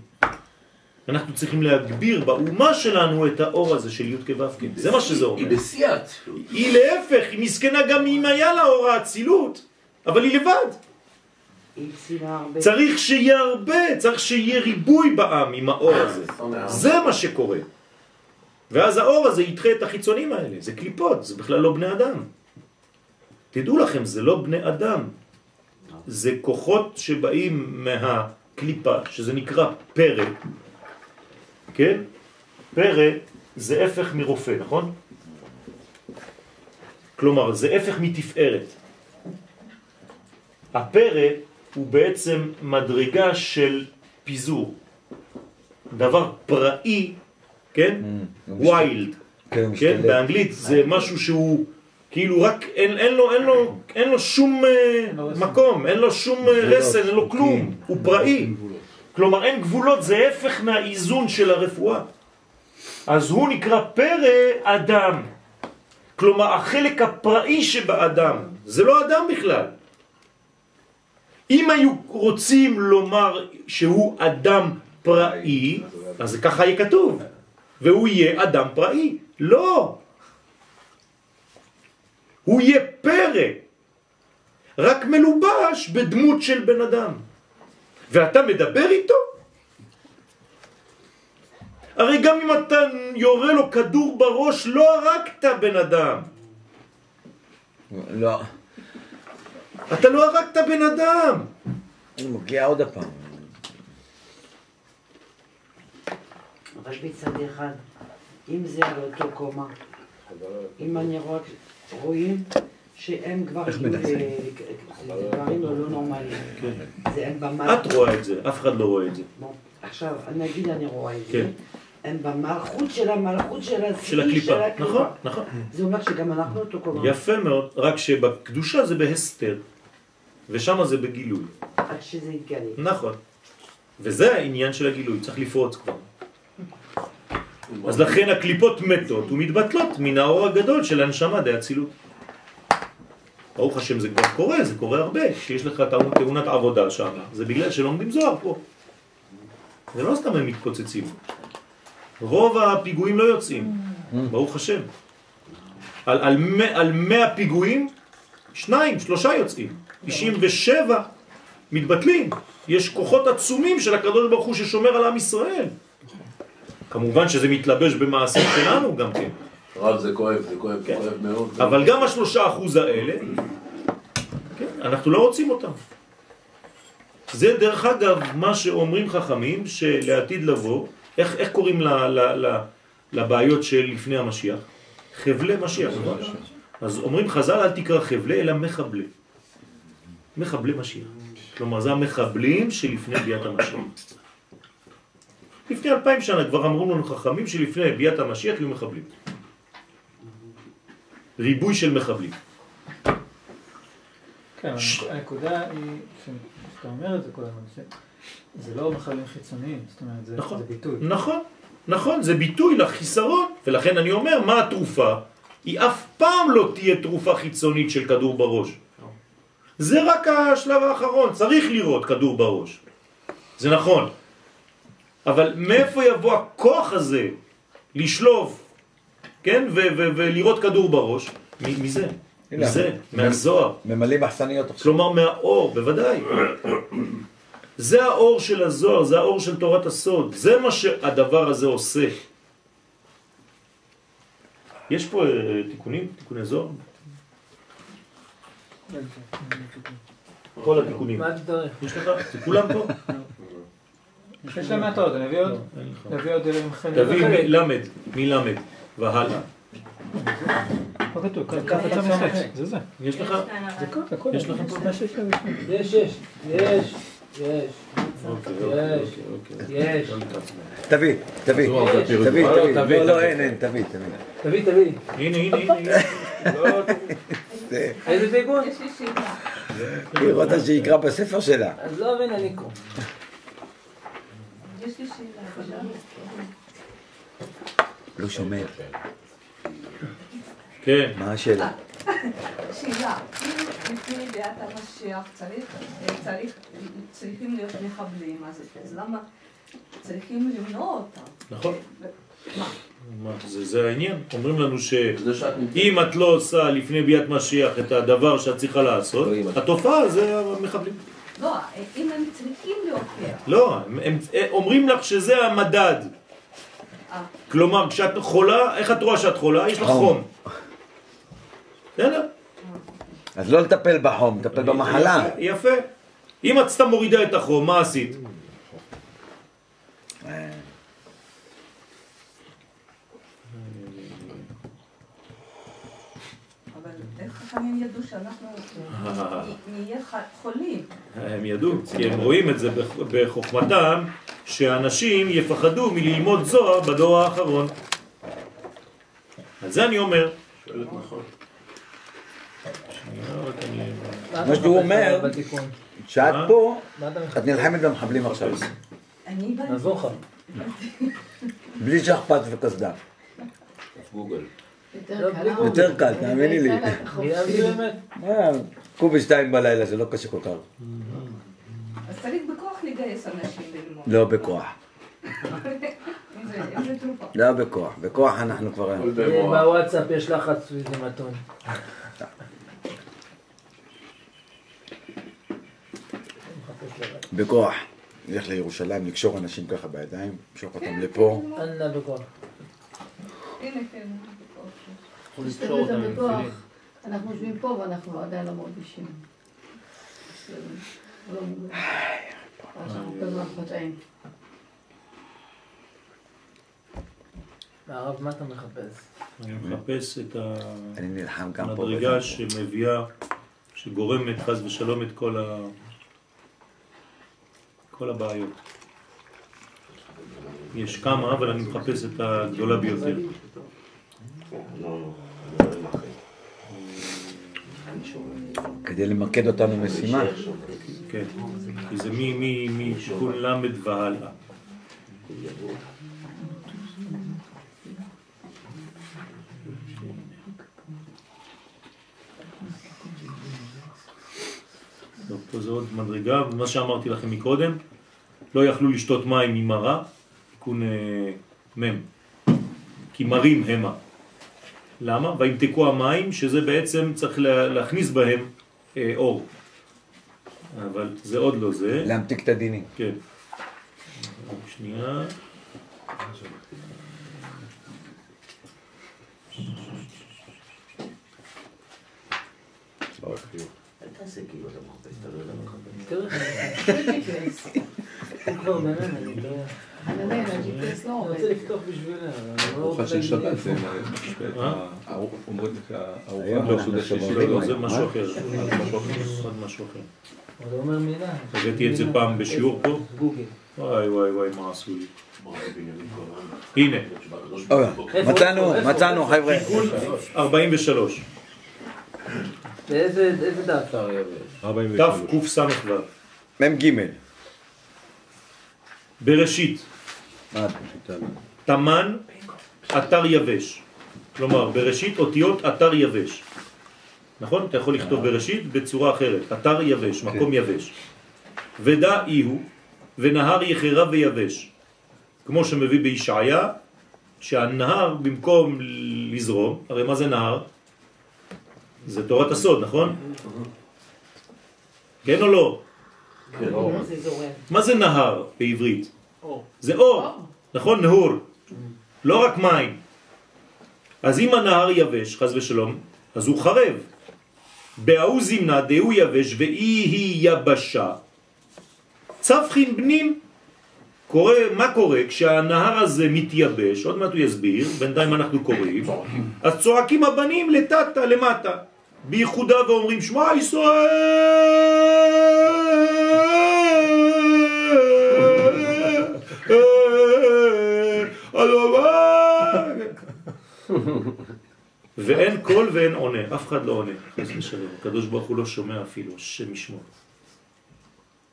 אנחנו צריכים להגביר באומה שלנו את האור הזה של י' כו' כ'. זה מה שזה אומר. היא בשיא האצילות. היא להפך, היא מסכנה גם אם היה לה אור האצילות, אבל היא לבד. צריך שיהיה הרבה, צריך שיהיה ריבוי בעם עם האור הזה. זה מה שקורה. ואז האור הזה ידחה את החיצונים האלה. זה קליפות, זה בכלל לא בני אדם. תדעו לכם, זה לא בני אדם. זה כוחות שבאים מהקליפה, שזה נקרא פרא. כן? פרא זה הפך מרופא, נכון? כלומר, זה הפך מתפארת. הפרא הוא בעצם מדרגה של פיזור. דבר פראי, כן? ויילד. כן, כן? באנגלית זה משהו שהוא כאילו רק, אין, אין, לו, אין, לו, אין לו שום אה, מקום, אין לו שום אה, רסן, אין לו כלום, הוא פראי. כלומר אין גבולות, זה הפך מהאיזון של הרפואה. אז הוא נקרא פרא אדם. כלומר, החלק הפראי שבאדם, זה לא אדם בכלל. אם היו רוצים לומר שהוא אדם פראי, אז ככה יהיה כתוב, והוא יהיה אדם פראי. לא. הוא יהיה פרא, רק מלובש בדמות של בן אדם. ואתה מדבר איתו? הרי גם אם אתה יורה לו כדור בראש, לא הרגת בן אדם. לא. אתה לא הרגת בן אדם. אני מגיע עוד הפעם. רק מצד אחד, אם זה על אותו קומה, אם אני רואה, רואים שהם כבר הגיעו לדברים לא נורמליים. זה הם במעלה. את רואה את זה, אף אחד לא רואה את זה. עכשיו, נגיד אני רואה את כן. זה. הם במלכות של המלכות של השיא של הקליפה. נכון, נכון. זה אומר שגם אנחנו אותו קומה. יפה מאוד, רק שבקדושה זה בהסתר, ושם זה בגילוי. עד שזה יתגלה. נכון. וזה העניין של הגילוי, צריך לפרוץ כבר. אז לכן הקליפות מתות ומתבטלות מן האור הגדול של הנשמה די אצילות. ברוך השם זה כבר קורה, זה קורה הרבה, שיש לך תאונת- עבודה שם, זה בגלל שלומדים זוהר פה. זה לא סתם הם מתפוצצים. רוב הפיגועים לא יוצאים, ברוך השם. על, על, על 100 פיגועים, שניים, שלושה יוצאים. 97 מתבטלים. יש כוחות עצומים של הקדוש ברוך הוא ששומר על עם ישראל. כמובן שזה מתלבש במעשים שלנו גם כן. רב זה כואב, זה כואב, זה כן. כואב מאוד. אבל גם השלושה אחוז האלה, כן, אנחנו לא רוצים אותם. זה דרך אגב מה שאומרים חכמים שלעתיד לבוא, איך, איך קוראים ל, ל, ל, לבעיות של לפני המשיח? חבלי משיח. נכון? אז אומרים חז"ל אל תקרא חבלי אלא מחבלי. מחבלי משיח. כלומר זה המחבלים שלפני ביאת המשיח. לפני אלפיים שנה כבר אמרו לנו חכמים שלפני ביאת המשיח יהיו מחבלים. ריבוי של מחבלים. כן, אבל הנקודה היא, שאתה אומר את זה כל הזמן, שזה לא מחבלים חיצוניים, זאת אומרת, זה נכון. זה ביטוי. נכון, נכון, זה ביטוי לחיסרון, ולכן אני אומר, מה התרופה? היא אף פעם לא תהיה תרופה חיצונית של כדור בראש. זה רק השלב האחרון, צריך לראות כדור בראש. זה נכון. אבל מאיפה יבוא הכוח הזה לשלוף, כן, ולראות כדור בראש? מ- מזה, מזה, מהזוהר. ממלאים מחסניות עכשיו. כלומר מהאור, בוודאי. זה האור של הזוהר, זה האור של תורת הסוד, זה מה שהדבר הזה עושה. יש פה אה, תיקונים? תיקוני זוהר? כל התיקונים. מה תדרך? יש לך? זה כולם פה? יש להם מעטות, אני אביא עוד? לך. נביא עוד עם חלק. תביא מלמד, מלמד, והלאה. לא כתוב, זה זה. יש לך? זה כל, זה כל. יש לכם פה? מה. יש, יש, יש, יש, יש. יש. תביא, תביא, זה תביא. תביא. לא, לא, לא, לא. אין, אין, תביא, תביא. תביא, תביא. הנה, הנה, הנה. לא, זה- איזה תיקון? יש לי שאלה. היא רוצה שיקרא בספר שלה. אז לא מבין אני לקרוא. יש לי שאלה. לא שומע. כן. מה השאלה? שאלה, אם לפני ביאת המשיח צריך, צריך, צריכים להיות מחבלים, אז, אז למה צריכים למנוע אותם? נכון. מה? זה, זה העניין. אומרים לנו ש... זה שאת נמצאת. אם את לא עושה לפני ביאת משיח את הדבר שאת צריכה לעשות, לא. התופעה זה המחבלים. לא, אם הם צריכים להופיע. לא, הם, הם אומרים לך שזה המדד. אה. כלומר, כשאת חולה, איך את רואה שאת חולה? יש לך חום. בסדר? אז לא לטפל בחום, לטפל במחלה. יפה. אם את סתם מורידה את החום, מה עשית? חכמים ידעו שאנחנו נהיה ח- חולים? הם ידעו, כי הם רואים את זה בח- בחוכמתם, שאנשים יפחדו מללמוד זוהר בדור האחרון. על זה אני אומר. נכון. מה שהוא אומר. שאת? פה, את נלחמת במחבלים עכשיו. אני. נעזור לך. בלי שכפ"ץ וקסדה. גוגל. לא. יותר קל, תאמיני לי. אה, קחו בשתיים בלילה, זה לא קשה כל כך. צריך בכוח לגייס אנשים ללמוד. לא בכוח. לא בכוח. בכוח אנחנו כבר... בוואטסאפ יש לחץ וזה מתון. בכוח. נלך לירושלים, נקשור אנשים ככה בידיים, נמשוך אותם לפה. אנא בכוח. הנה, כן. בכוח. אנחנו יושבים פה ואנחנו עדיין לא מרגישים. לא מוגבל. אז אנחנו כזה חטאים. הרב, מה אתה מחפש? אני מחפש את. המדרגה שמביאה, שגורמת חס ושלום את כל ה... כל הבעיות. יש כמה, אבל אני מחפש את הגדולה ביותר. כדי למקד אותנו משימה. כן, כי זה מ- מ- משכון ל' והלאה. טוב, פה זה עוד מדרגה, ומה שאמרתי לכם מקודם, לא יכלו לשתות מים ממרה, תיקון אה, מ', כי מרים המה. למה? וימתקו המים, שזה בעצם צריך לה- להכניס בהם אה, אור. אבל זה עוד לא זה. להמתיק את הדינים. כן. שנייה. אל תעשה לא אני לא לא. רוצה לפתוח אבל לא ארוחה רוצה של להגיד שבת זה. אה? אומרים לך היום ארוחה אנחנו בסעודה של שומרים לא, לא. זה? משהו אחר. משהו אחר. עוד משהו אחר. הוא לא אומר מילה. הבאתי את זה פעם בשיעור פה. גוגל. וואי וואי וואי, מה עשו לי. הנה, איפה, מצאנו, מצאנו? חבר'ה. תיקון 43, באיזה איזה דף? 43. תקס"ו, מ"ג. בראשית? תמן, אתר יבש. כלומר, בראשית אותיות אתר יבש. נכון? אתה יכול לכתוב בראשית בצורה אחרת. אתר יבש, מקום יבש. ודע אי הוא, ונהר יחרב ויבש. כמו שמביא בישעיה, שהנהר במקום לזרום, הרי מה זה נהר? זה תורת הסוד, נכון? כן או לא? זה זורם. מה זה נהר בעברית? זה אור, נכון? נהור, לא רק מים. אז אם הנהר יבש, חז ושלום, אז הוא חרב. בהוא זימנה דהוא יבש ואי היא יבשה. צפחין בנים. קורה, מה קורה כשהנהר הזה מתייבש, עוד מעט הוא יסביר, בינתיים אנחנו קוראים, אז צועקים הבנים לטאטה, למטה, בייחודה ואומרים שמע ישראל, ואין קול ואין עונה, אף אחד לא עונה, חס ושלום, הקדוש ברוך הוא לא שומע אפילו, השם ישמור.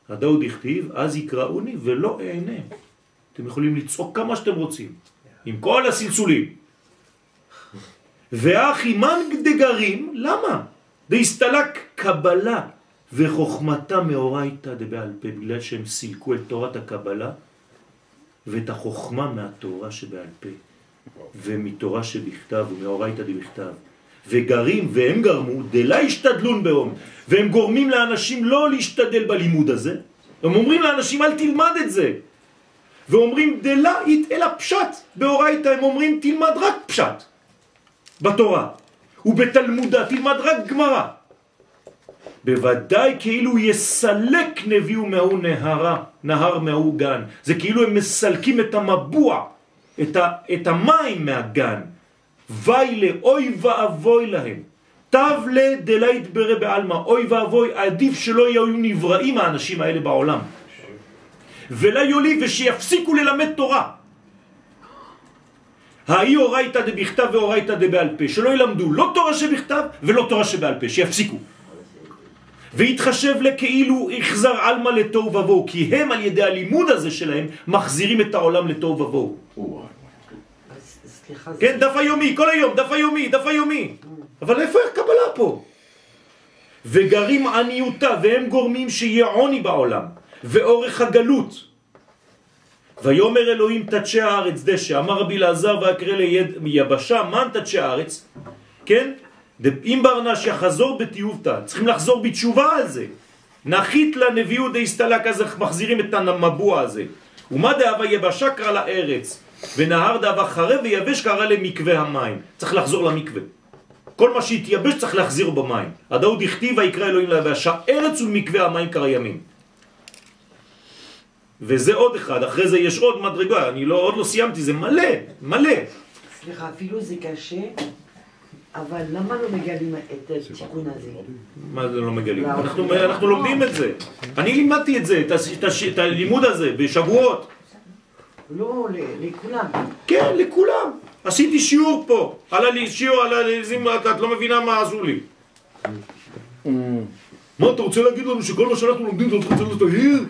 הדאוד הכתיב, אז יקראוני ולא אענה. אתם יכולים לצעוק כמה שאתם רוצים, עם כל הסלסולים. ואחי מנג דגרים, למה? דהסתלק קבלה וחוכמתה מאורייתא דבעל פה, בגלל שהם סילקו את תורת הקבלה ואת החוכמה מהתורה שבעל פה ומתורה שבכתב ומאורייתא דבכתב. וגרים והם גרמו דלה השתדלון בהום והם גורמים לאנשים לא להשתדל בלימוד הזה. הם אומרים לאנשים אל תלמד את זה. ואומרים דלה אית אלא פשט. באורייתא הם אומרים תלמד רק פשט. בתורה. ובתלמודה תלמד רק גמרא. בוודאי כאילו יסלק נביאו מהוא נהרה, נהר מהוא גן. זה כאילו הם מסלקים את המבוע, את, ה, את המים מהגן. ויילה, אוי ואבוי להם. תב לדלה יתברא בעלמא, אוי ואבוי, עדיף שלא יהיו נבראים האנשים האלה בעולם. ולה יולי ושיפסיקו ללמד תורה. האי אורייתא דבכתב ואורייתא דבעל פה, שלא ילמדו לא תורה שבכתב ולא תורה שבעל פה, שיפסיקו. והתחשב לכאילו יחזר עלמא לתוהו ובוהו, כי הם על ידי הלימוד הזה שלהם מחזירים את העולם לתוהו ובוהו. כן, דף היומי, כל היום, דף היומי, דף היומי. אבל איפה הקבלה פה? וגרים עניותה, והם גורמים שיהיה עוני בעולם, ואורך הגלות. ויאמר אלוהים תדשי הארץ דשא, אמר רבי אלעזר ויקרא ליד יבשה, מן תדשי הארץ? כן? אם ברנש יחזור בתיובתא, צריכים לחזור בתשובה על זה. נחית לנביאו דהסתלק, אז מחזירים את המבוע הזה. ומה דאבה יבשה קרא לארץ, ונהר דאבה חרב ויבש קרא למקווה המים. צריך לחזור למקווה. כל מה שהתייבש צריך להחזיר במים. הדאוד הכתיב ויקרא אלוהים ליבשה ארץ ומקווה המים קריימים. וזה עוד אחד, אחרי זה יש עוד מדרגה, אני לא, עוד לא סיימתי, זה מלא, מלא. סליחה, אפילו זה קשה, אבל למה לא מגלים את התיקון הזה? מה זה לא מגלים? לא. אנחנו, אנחנו לומדים את זה. אני לימדתי את זה, את, את, את הלימוד הזה בשבועות. לא, ל- לכולם. כן, לכולם. עשיתי שיעור פה. עלה לי שיעור, עלה לי, זים, את, את לא מבינה מה עשו לי. מה, אתה רוצה להגיד לנו שכל מה שאנחנו לומדים אתה רוצה לתהיר?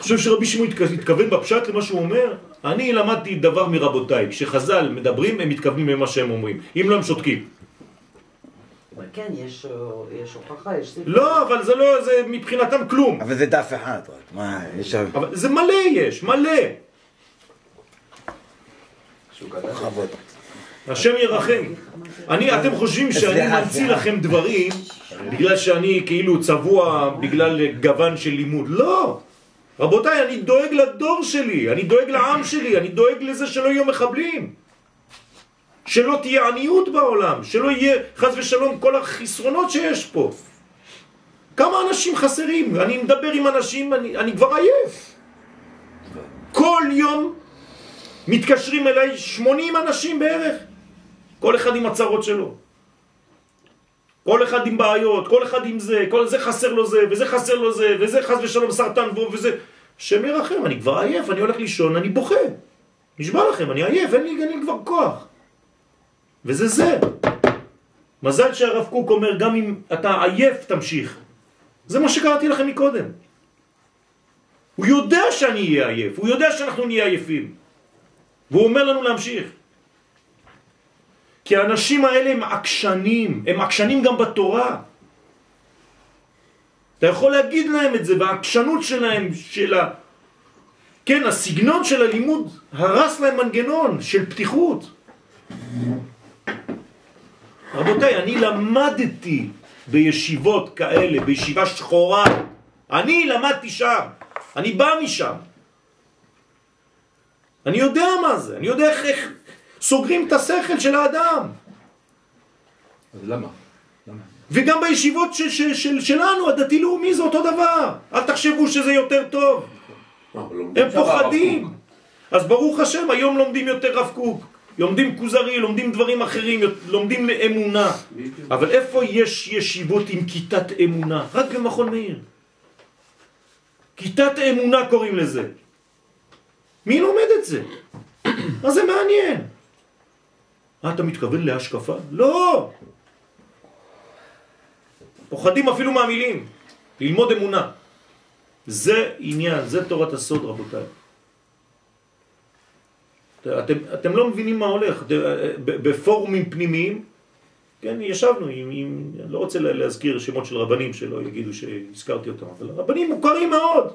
חושב שרבי שמעון התכ- התכוון בפשט למה שהוא אומר? אני למדתי דבר מרבותיי. כשחז"ל מדברים, הם מתכוונים למה שהם אומרים. אם לא, הם שותקים. כן, יש אה, יש הוכחה, יש ספר. לא, אבל זה לא, זה מבחינתם כלום. אבל זה דף אחד רק. מה, יש... אבל זה מלא יש, מלא. השם ירחם. אני, אתם חושבים שאני ממציא. לכם דברים בגלל שאני כאילו צבוע בגלל גוון של לימוד. לא. רבותיי, אני דואג לדור שלי, אני דואג לעם שלי, אני דואג לזה שלא יהיו מחבלים. שלא תהיה עניות בעולם, שלא יהיה חס ושלום כל החסרונות שיש פה. כמה אנשים חסרים? אני מדבר עם אנשים, אני, אני כבר עייף. כל יום מתקשרים אליי 80 אנשים בערך, כל אחד עם הצרות שלו. כל אחד עם בעיות, כל אחד עם זה, כל זה חסר לו זה, וזה חסר לו זה, וזה חס ושלום סרטן וזה... השם ירחם, אני כבר עייף, אני הולך לישון, אני בוכה. נשבע לכם, אני עייף, אין לי, אין לי כבר כוח. וזה זה. מזל שהרב קוק אומר, גם אם אתה עייף, תמשיך. זה מה שקראתי לכם מקודם. הוא יודע שאני אהיה עייף, הוא יודע שאנחנו נהיה עייפים. והוא אומר לנו להמשיך. כי האנשים האלה הם עקשנים, הם עקשנים גם בתורה. אתה יכול להגיד להם את זה, והעקשנות שלהם, של ה... כן, הסגנון של הלימוד הרס להם מנגנון של פתיחות. רבותיי, אני למדתי בישיבות כאלה, בישיבה שחורה. אני למדתי שם, אני בא משם. אני יודע מה זה, אני יודע איך, איך סוגרים את השכל של האדם. אז למה? למה? וגם בישיבות ש, ש, של, שלנו, הדתי-לאומי זה אותו דבר. אל תחשבו שזה יותר טוב. הם פוחדים. אז ברוך השם, היום לומדים יותר רב קוק. לומדים כוזרי, לומדים דברים אחרים, לומדים לאמונה. אבל איפה יש ישיבות עם כיתת אמונה? רק במכון מאיר. כיתת אמונה קוראים לזה. מי לומד את זה? מה זה מעניין? אה, אתה מתכוון להשקפה? לא! פוחדים אפילו מהמילים. ללמוד אמונה. זה עניין, זה תורת הסוד רבותיי. אתם, אתם לא מבינים מה הולך. אתם, ב- בפורומים פנימיים, כן, ישבנו עם, עם, אני לא רוצה לה- להזכיר שמות של רבנים שלא יגידו שהזכרתי אותם, אבל רבנים מוכרים מאוד,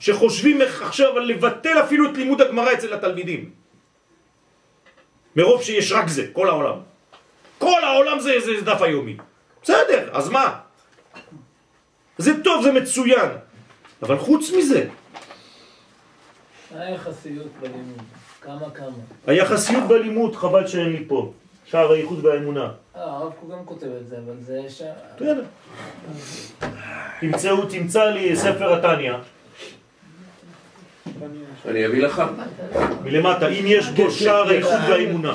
שחושבים איך עכשיו לבטל אפילו את לימוד הגמרא אצל התלמידים. מרוב שיש רק זה, כל העולם. כל העולם זה, זה דף היומי. בסדר, אז מה? זה טוב, זה מצוין. אבל חוץ מזה, היחסיות בלימוד, כמה כמה. היחסיות בלימוד, חבל שאין לי פה. שער הייחוד והאמונה. אה, הרב קוק גם כותב את זה, אבל זה ש... תמצאו, תמצא לי ספר התניא, אני אביא לך. מלמטה, אם יש בו שער הייחוד והאמונה.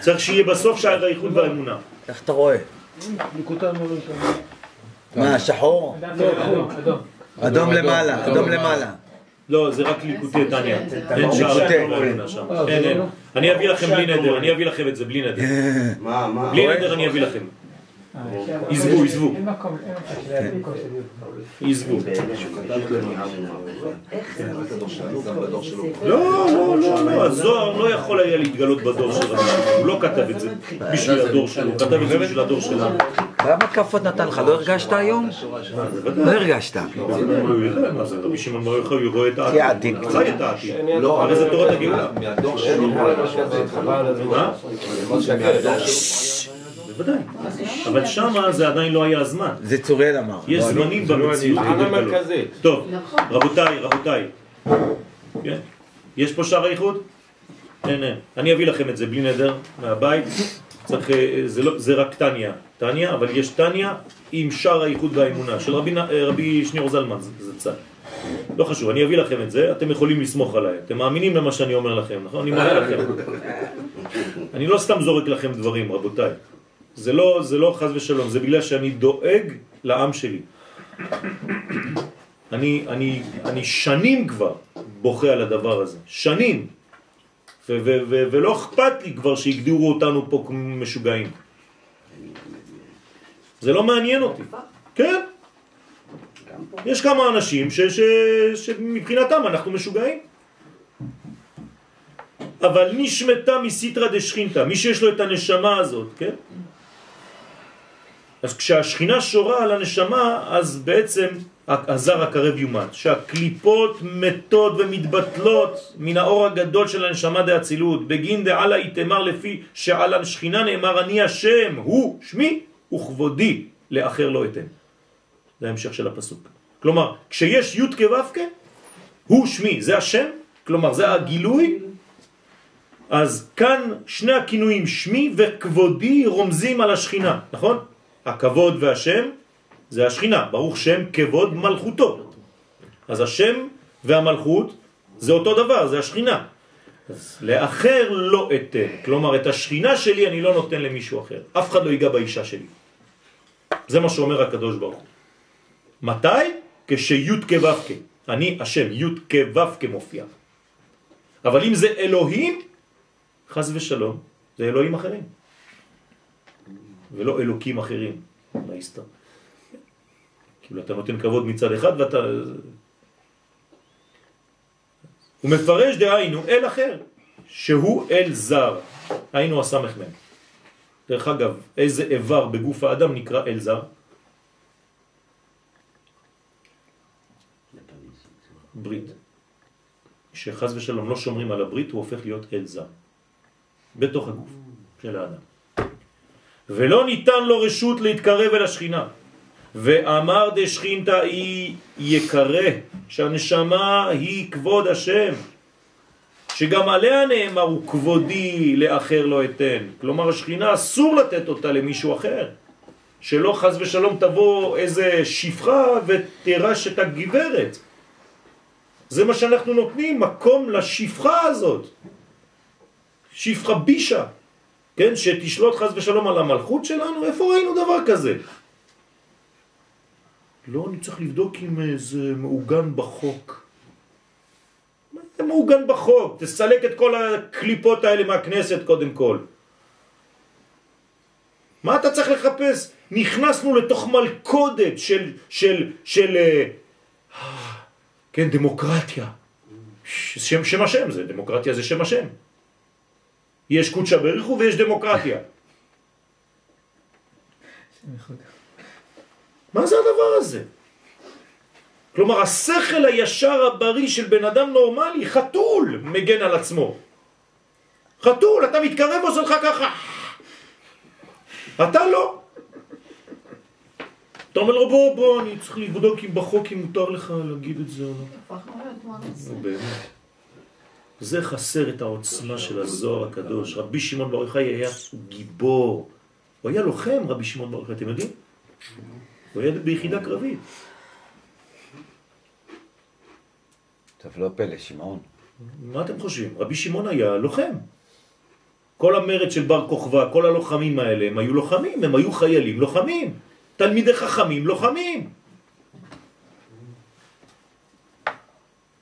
צריך שיהיה בסוף שער הייחוד והאמונה. איך אתה רואה? מה, שחור? אדום, למעלה, אדום למעלה. לא, זה רק ליקוטי טניה. אין. שער באמונה שם. אין, אין. אני אביא לכם בלי נדר, אני אביא לכם את זה בלי נדר. מה? בלי נדר אני אביא לכם. עזבו, עזבו. עזבו. לא, לא, לא, לא, הזוהר לא יכול היה להתגלות בדור של רבי שמעון, הוא לא כתב את זה בשביל הדור שלו, הוא כתב את זה בשביל הדור שלנו. כמה כאפות נתן לך? לא הרגשת היום? לא הרגשת. הוא יודע מה זה, רבי שמעון בר יוחאי, הוא רואה את כי העתיד. חי את העתיד. לא, הרי זה תורת הגאולה. מהדור שלו. מה? בוודאי. אבל שמה זה עדיין לא היה הזמן. זה צוריאל אמר. יש לא אני. זמנים במציאות כדי לגלות. טוב, נכון. רבותיי, רבותיי. כן? יש פה שער האיחוד? אין, אין. אני אביא לכם את זה בלי נדר מהבית. צריך, אה, זה, לא, זה רק טניה. טניה, אבל יש טניה עם שער האיחוד והאמונה של רבי, אה, רבי שניאור זלמן, זה, זה צד. לא חשוב, אני אביא לכם את זה, אתם יכולים לסמוך עליי. אתם מאמינים למה שאני אומר לכם, נכון? אני מודה לכם. אני לא סתם זורק לכם דברים, רבותיי. זה לא, זה לא חז ושלום, זה בגלל שאני דואג לעם שלי. אני, אני, אני שנים כבר בוכה על הדבר הזה, שנים. ו- ו- ו- ולא אכפת לי כבר שהגדירו אותנו פה משוגעים. זה לא מעניין אותי. כן. יש כמה אנשים ש- ש- שמבחינתם אנחנו משוגעים. אבל נשמתה מסיטרא דשכינתא, מי שיש לו את הנשמה הזאת, כן? אז כשהשכינה שורה על הנשמה, אז בעצם הזר הקרב יומת, שהקליפות מתות ומתבטלות מן האור הגדול של הנשמה דאצילות, בגין דעלה איתמר לפי שעל השכינה נאמר אני השם, הוא שמי וכבודי, לאחר לא אתן. זה ההמשך של הפסוק. כלומר, כשיש י' כו' הוא שמי, זה השם, כלומר זה הגילוי, אז כאן שני הכינויים שמי וכבודי רומזים על השכינה, נכון? הכבוד והשם זה השכינה, ברוך שם כבוד מלכותו. אז השם והמלכות זה אותו דבר, זה השכינה. אז לאחר לא אתן, כלומר את השכינה שלי אני לא נותן למישהו אחר, אף אחד לא ייגע באישה שלי. זה מה שאומר הקדוש ברוך הוא. מתי? כשי' כו' אני השם, י' כו' מופיע. אבל אם זה אלוהים, חז ושלום, זה אלוהים אחרים. ולא אלוקים אחרים, בהסתר. כאילו אתה נותן כבוד מצד אחד ואתה... הוא מפרש דהיינו אל אחר, שהוא אל זר, היינו הסמך מהם. דרך אגב, איזה איבר בגוף האדם נקרא אל זר? ברית. שחז ושלום לא שומרים על הברית, הוא הופך להיות אל זר. בתוך הגוף של האדם. ולא ניתן לו רשות להתקרב אל השכינה. ואמר דשכינתא היא יקרא, שהנשמה היא כבוד השם, שגם עליה נאמר הוא כבודי לאחר לא אתן. כלומר השכינה אסור לתת אותה למישהו אחר. שלא חז ושלום תבוא איזה שפחה ותירש את הגברת. זה מה שאנחנו נותנים, מקום לשפחה הזאת. שפחה בישה. כן, שתשלוט חז ושלום על המלכות שלנו, איפה ראינו דבר כזה? לא, אני צריך לבדוק אם זה מעוגן בחוק. מה זה מעוגן בחוק? תסלק את כל הקליפות האלה מהכנסת קודם כל. מה אתה צריך לחפש? נכנסנו לתוך מלכודת של, של, של, אה, כן, דמוקרטיה. שם, שם השם זה, דמוקרטיה זה שם השם. יש קודשא בריחו ויש דמוקרטיה. מה זה הדבר הזה? כלומר, השכל הישר הבריא של בן אדם נורמלי, חתול, מגן על עצמו. חתול, אתה מתקרב ועושה לך ככה. אתה לא. אתה אומר לו, בוא, בוא, אני צריך לבדוק אם בחוק אם מותר לך להגיד את זה או לא. הפכנו להיות באמת. זה חסר את העוצמה של הזוהר הקדוש. רבי שמעון בר יוחאי היה גיבור. הוא היה לוחם, רבי שמעון בר יוחאי, אתם יודעים? הוא היה ביחידה קרבית. טוב, לא פלא, שמעון. מה אתם חושבים? רבי שמעון היה לוחם. כל המרד של בר כוכבא, כל הלוחמים האלה, הם היו לוחמים, הם היו חיילים לוחמים. תלמידי חכמים לוחמים.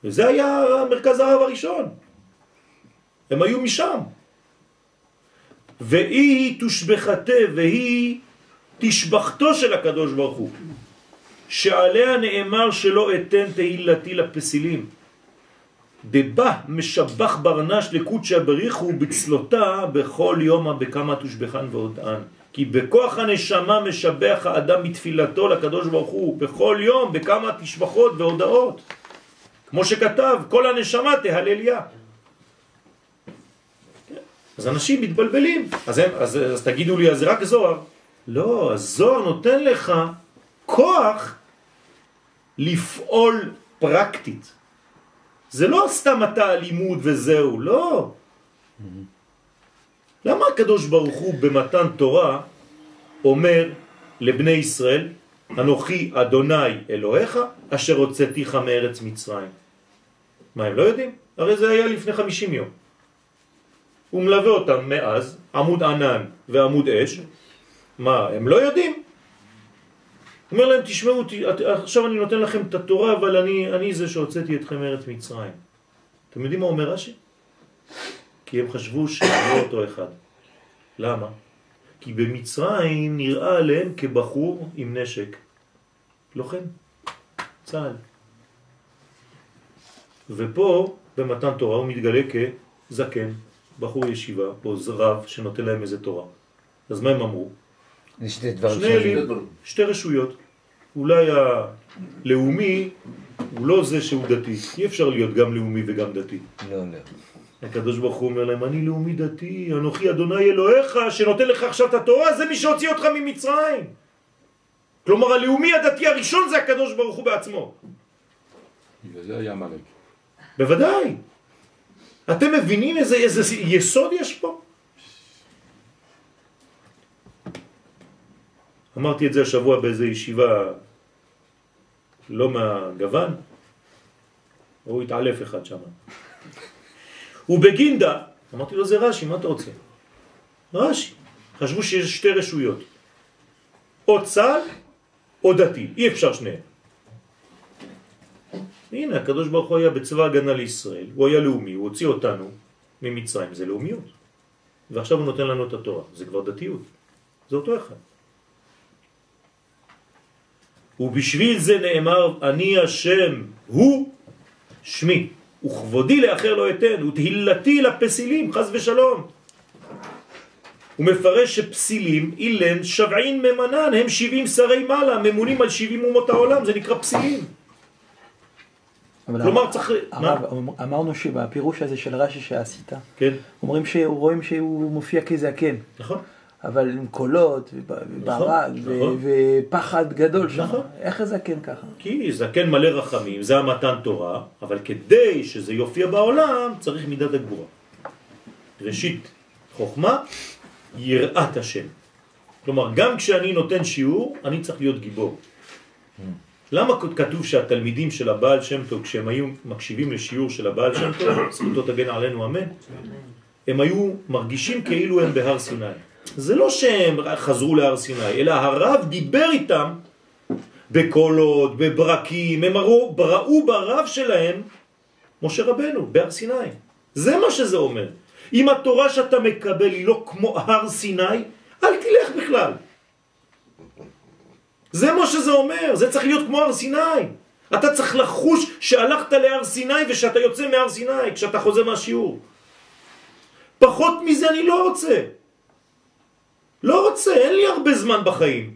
וזה היה מרכז הרב הראשון. הם היו משם. והיא תושבחתה והיא תשבחתו של הקדוש ברוך הוא, שעליה נאמר שלא אתן תהילתי לפסילים. דבה משבח ברנש לקודשא בריחו בצלותה בכל יומא בכמה תושבחן והודען. כי בכוח הנשמה משבח האדם בתפילתו לקדוש ברוך הוא בכל יום בכמה תשבחות והודעות. כמו שכתב, כל הנשמה תהלליה. אז אנשים מתבלבלים. אז, הם, אז, אז תגידו לי, אז זה רק זוהר. לא, הזוהר נותן לך כוח לפעול פרקטית. זה לא סתם אתה לימוד וזהו, לא. למה הקדוש ברוך הוא במתן תורה אומר לבני ישראל, אנוכי אדוני אלוהיך אשר הוצאתיך מארץ מצרים? מה הם לא יודעים? הרי זה היה לפני חמישים יום. הוא מלווה אותם מאז, עמוד ענן ועמוד אש. מה, הם לא יודעים? אומר להם, תשמעו, עכשיו אני נותן לכם את התורה, אבל אני, אני זה שהוצאתי אתכם מארץ מצרים. אתם יודעים מה אומר רש"י? כי הם חשבו שזה אותו אחד. למה? כי במצרים נראה עליהם כבחור עם נשק. לוחם, צה"ל. ופה, במתן תורה, הוא מתגלה כזקן, בחור ישיבה, או רב שנותן להם איזה תורה. אז מה הם אמרו? שני אלים, שתי רשויות. אולי הלאומי הוא לא זה שהוא דתי. אי אפשר להיות גם לאומי וגם דתי. לא, לא. הקדוש ברוך הוא אומר להם, אני לאומי דתי, אנוכי אדוני אלוהיך, שנותן לך עכשיו את התורה, זה מי שהוציא אותך ממצרים. כלומר, הלאומי הדתי הראשון זה הקדוש ברוך הוא בעצמו. וזה היה עמלק. בוודאי. אתם מבינים איזה, איזה יסוד יש פה? אמרתי את זה השבוע באיזה ישיבה לא מהגוון, הוא התעלף אחד שם. ובגינדה, אמרתי לו זה רש"י, מה אתה רוצה? רש"י. חשבו שיש שתי רשויות, או צה"ל או דתי, אי אפשר שניהם. הנה, הקדוש ברוך הוא היה בצבא הגנה לישראל, הוא היה לאומי, הוא הוציא אותנו ממצרים, זה לאומיות. ועכשיו הוא נותן לנו את התורה, זה כבר דתיות, זה אותו אחד. ובשביל זה נאמר, אני השם, הוא שמי, וכבודי לאחר לא אתן, ותהילתי לפסילים, חז ושלום. הוא מפרש שפסילים, אילן, שבעין ממנן, הם שבעים שרי מעלה, ממונים על שבעים אומות העולם, זה נקרא פסילים. כלומר צריך... הרב, אמרנו שבפירוש הזה של רש"י שעשית, כן. אומרים שרואים שהוא מופיע כזקן. נכון. אבל עם קולות, וברד, נכון. ופחד גדול שם. נכון. איך הזקן ככה? כי זקן מלא רחמים, זה המתן תורה, אבל כדי שזה יופיע בעולם, צריך מידת הגבורה. ראשית, חוכמה, יראת השם. כלומר, גם כשאני נותן שיעור, אני צריך להיות גיבור. למה כתוב שהתלמידים של הבעל שם טוב, כשהם היו מקשיבים לשיעור של הבעל שם טוב, זכותו תגן עלינו אמן, הם היו מרגישים כאילו הם בהר סיני. זה לא שהם חזרו להר סיני, אלא הרב דיבר איתם בקולות, בברקים, הם ראו, ראו ברב שלהם משה רבנו, בהר סיני. זה מה שזה אומר. אם התורה שאתה מקבל היא לא כמו הר סיני, אל תלך בכלל. זה מה שזה אומר, זה צריך להיות כמו הר סיני. אתה צריך לחוש שהלכת להר סיני ושאתה יוצא מהר סיני כשאתה חוזר מהשיעור. פחות מזה אני לא רוצה. לא רוצה, אין לי הרבה זמן בחיים.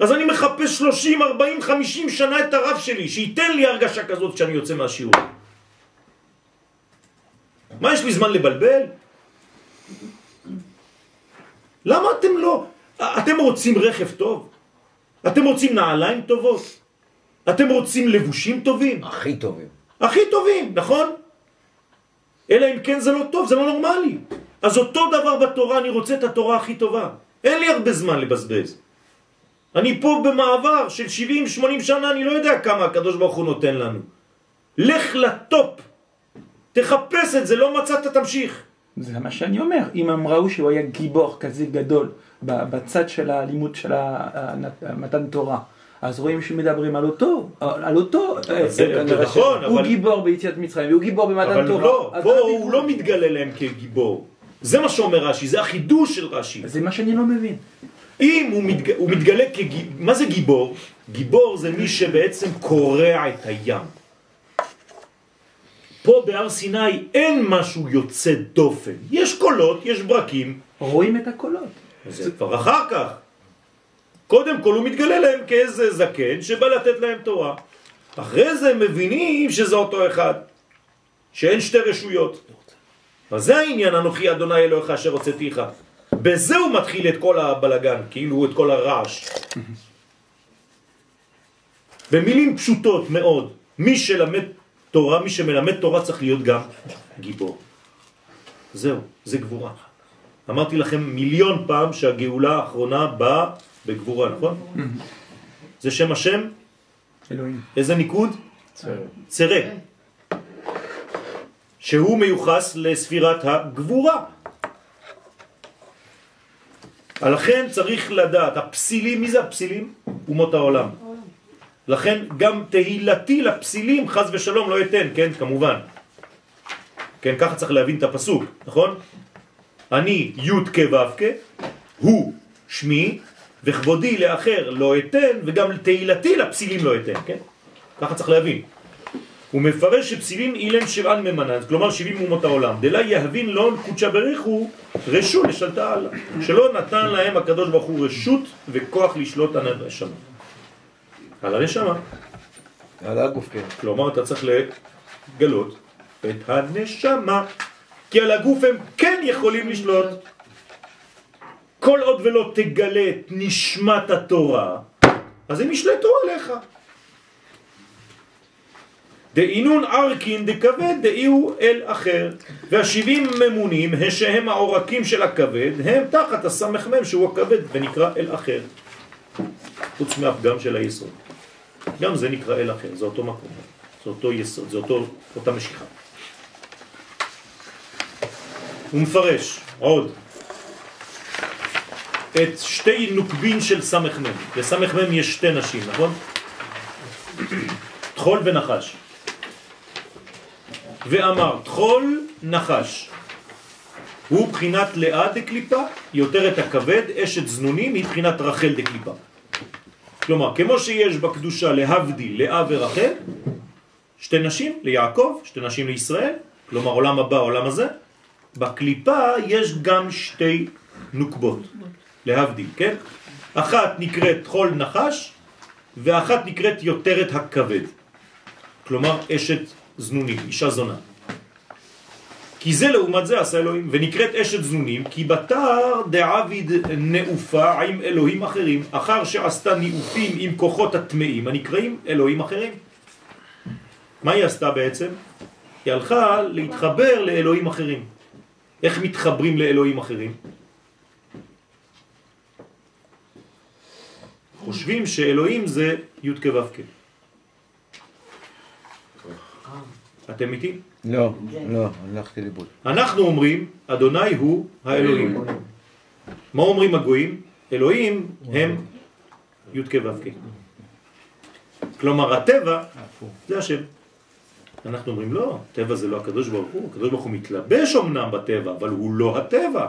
אז אני מחפש 30, 40, 50 שנה את הרב שלי, שייתן לי הרגשה כזאת כשאני יוצא מהשיעור. מה, יש לי זמן לבלבל? למה אתם לא? אתם רוצים רכב טוב? אתם רוצים נעליים טובות? אתם רוצים לבושים טובים? הכי טובים. הכי טובים, נכון? אלא אם כן זה לא טוב, זה לא נורמלי. אז אותו דבר בתורה, אני רוצה את התורה הכי טובה. אין לי הרבה זמן לבזבז. אני פה במעבר של 70-80 שנה, אני לא יודע כמה הקדוש ברוך הוא נותן לנו. לך לטופ, תחפש את זה, לא מצאת, תמשיך. זה מה שאני אומר, אם הם ראו שהוא היה גיבור כזה גדול בצד של הלימוד של מתן תורה, אז רואים שמדברים על אותו, על אותו, אה, זה כנראה נכון, הוא אבל- גיבור ביציאת מצרים, והוא גיבור במתן אבל תורה. לא, אז פה הוא? לא מתגלה להם כגיבור. זה מה שאומר רש"י, זה החידוש של רש"י. זה מה שאני לא מבין. אם הוא, מתג... הוא מתגלה כגיבור, מה זה גיבור? גיבור זה מי שבעצם קורע את הים. פה בהר סיני אין משהו יוצא דופן. יש קולות, יש ברקים. רואים את הקולות. זה כבר אחר כך. קודם כל הוא מתגלה להם כאיזה זקן שבא לתת להם תורה. אחרי זה הם מבינים שזה אותו אחד, שאין שתי רשויות. אז זה העניין, אנוכי אדוני אלוהיך אשר הוצאתיך. בזה הוא מתחיל את כל הבלגן, כאילו את כל הרעש. במילים פשוטות מאוד, מי שלמד תורה, מי שמלמד תורה צריך להיות גם גיבור. זהו, זה גבורה. אמרתי לכם מיליון פעם שהגאולה האחרונה באה בגבורה, נכון? זה שם השם? אלוהים. איזה ניקוד? צרה. שהוא מיוחס לספירת הגבורה. לכן צריך לדעת, הפסילים, מי זה הפסילים? אומות העולם. לכן גם תהילתי לפסילים חז ושלום לא יתן, כן, כמובן. כן, ככה צריך להבין את הפסוק, נכון? אני י' כ' ו' כ', הוא שמי, וכבודי לאחר לא אתן, וגם תהילתי לפסילים לא אתן, כן? ככה צריך להבין. הוא מפרש שפסילים אילן שבען ממנן, כלומר 70 אומות העולם. דלה יהבין לא קודשה בריחו רשות לשלטה עלה. שלא נתן להם הקדוש ברוך הוא רשות וכוח לשלוט על. על הנשמה. על הגוף, כן. כלומר אתה צריך לגלות את הנשמה. כי על הגוף הם כן יכולים לשלוט. כל עוד ולא תגלה את נשמת התורה, אז הם ישלטו עליך. דאינון ארקין דכבד דאיהו אל אחר והשבעים ממונים שהם העורקים של הכבד הם תחת הסמ"ם שהוא הכבד ונקרא אל אחר חוץ מהפגם של היסוד גם זה נקרא אל אחר, זה אותו מקום זה אותו יסוד, זה אותו, אותה משיכה הוא מפרש עוד את שתי נוקבין של סמ"ם לסמ"ם יש שתי נשים, נכון? תחול ונחש ואמר, תחול נחש. הוא בחינת לאה דקליפה, יותר את הכבד, אשת זנונים, היא בחינת רחל דקליפה. כלומר, כמו שיש בקדושה להבדיל לאה ורחל, שתי נשים ליעקב, שתי נשים לישראל, כלומר עולם הבא, עולם הזה, בקליפה יש גם שתי נוקבות, להבדיל, כן? אחת נקראת חול נחש, ואחת נקראת יותרת הכבד. כלומר, אשת זנונים, אישה זונה. כי זה לעומת זה עשה אלוהים, ונקראת אשת זנונים, כי בתר דעביד נעופה עם אלוהים אחרים, אחר שעשתה ניאופים עם כוחות הטמאים, הנקראים אלוהים אחרים. מה היא עשתה בעצם? היא הלכה להתחבר לאלוהים אחרים. איך מתחברים לאלוהים אחרים? חושבים שאלוהים זה י' כו'. אתם איתי? לא, לא, הלכתי לאיבוד. אנחנו אומרים, אדוני הוא האלוהים. מה אומרים הגויים? אלוהים הם י' כ' ו'. כלומר, הטבע זה השם. אנחנו אומרים, לא, טבע זה לא הקדוש ברוך הוא, הקדוש ברוך הוא מתלבש אמנם בטבע, אבל הוא לא הטבע.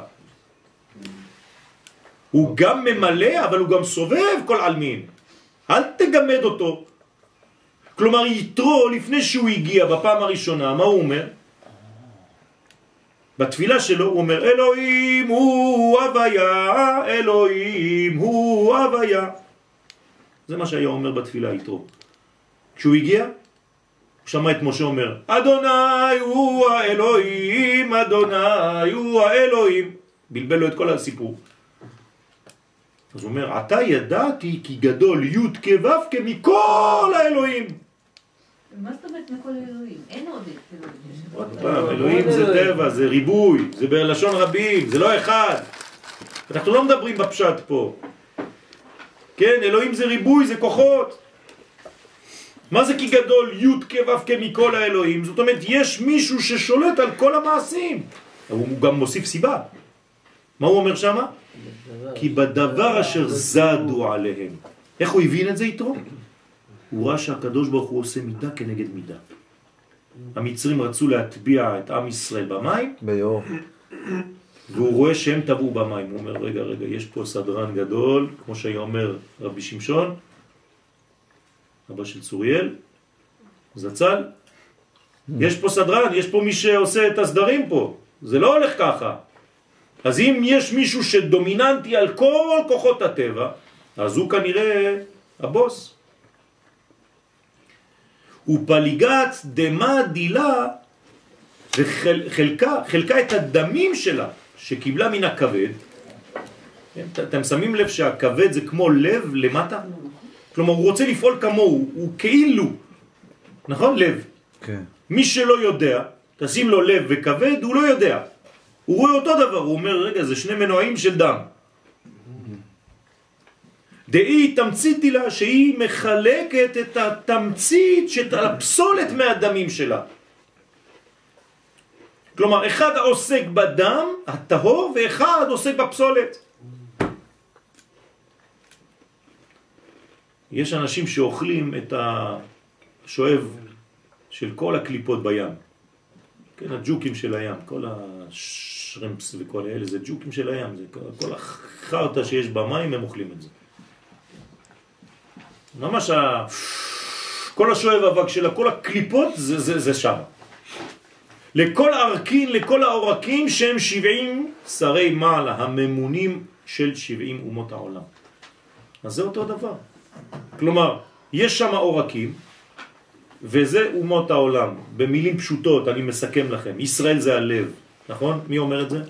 הוא גם ממלא, אבל הוא גם סובב כל עלמין. אל תגמד אותו. כלומר, יתרו, לפני שהוא הגיע בפעם הראשונה, מה הוא אומר? בתפילה שלו הוא אומר, אלוהים הוא הוויה, אלוהים הוא הוויה. זה מה שהיה אומר בתפילה יתרו. כשהוא הגיע, הוא שמע את משה אומר, אדוני הוא האלוהים, אדוני הוא האלוהים. בלבל לו את כל הסיפור. אז הוא אומר, אתה ידעתי כי גדול י' כו' כמכל האלוהים. מה זאת אומרת מכל אלוהים? אין עוד אלוהים. עוד פעם, אלוהים זה טבע, זה ריבוי, זה בלשון רבים, זה לא אחד. אנחנו לא מדברים בפשט פה. כן, אלוהים זה ריבוי, זה כוחות. מה זה כי גדול י' כו' כמכל האלוהים? זאת אומרת, יש מישהו ששולט על כל המעשים. הוא גם מוסיף סיבה. מה הוא אומר שמה? כי בדבר אשר זדו עליהם. איך הוא הבין את זה יתרו? הוא ראה שהקדוש ברוך הוא עושה מידה כנגד מידה. המצרים רצו להטביע את עם ישראל במים, ביור. והוא רואה שהם טבעו במים. הוא אומר, רגע, רגע, יש פה סדרן גדול, כמו שהיה אומר רבי שמשון, אבא של צוריאל, זצ"ל. יש פה סדרן, יש פה מי שעושה את הסדרים פה. זה לא הולך ככה. אז אם יש מישהו שדומיננטי על כל כוחות הטבע, אז הוא כנראה הבוס. ופליגת דמה דילה וחלקה חלקה את הדמים שלה שקיבלה מן הכבד. כן, אתם שמים לב שהכבד זה כמו לב למטה? כלומר הוא רוצה לפעול כמוהו, הוא כאילו, נכון? לב. כן. מי שלא יודע, תשים לו לב וכבד, הוא לא יודע. הוא רואה אותו דבר, הוא אומר, רגע, זה שני מנועים של דם. דאי תמציתי לה שהיא מחלקת את התמצית של הפסולת מהדמים שלה. כלומר, אחד עוסק בדם הטהור ואחד עוסק בפסולת. יש אנשים שאוכלים את השואב של כל הקליפות בים. כן, הג'וקים של הים, כל השרמפס וכל אלה, זה ג'וקים של הים, זה כל, החרטה שיש במים, הם אוכלים את זה. ממש ה... כל השואב אבק שלה, כל הקליפות, זה, זה, זה שם. לכל הארקין, לכל העורקים שהם שבעים שרי מעלה, הממונים של שבעים אומות העולם. אז זה אותו דבר. כלומר, יש שם עורקים, וזה אומות העולם. במילים פשוטות אני מסכם לכם. ישראל זה הלב, נכון? מי אומר את זה?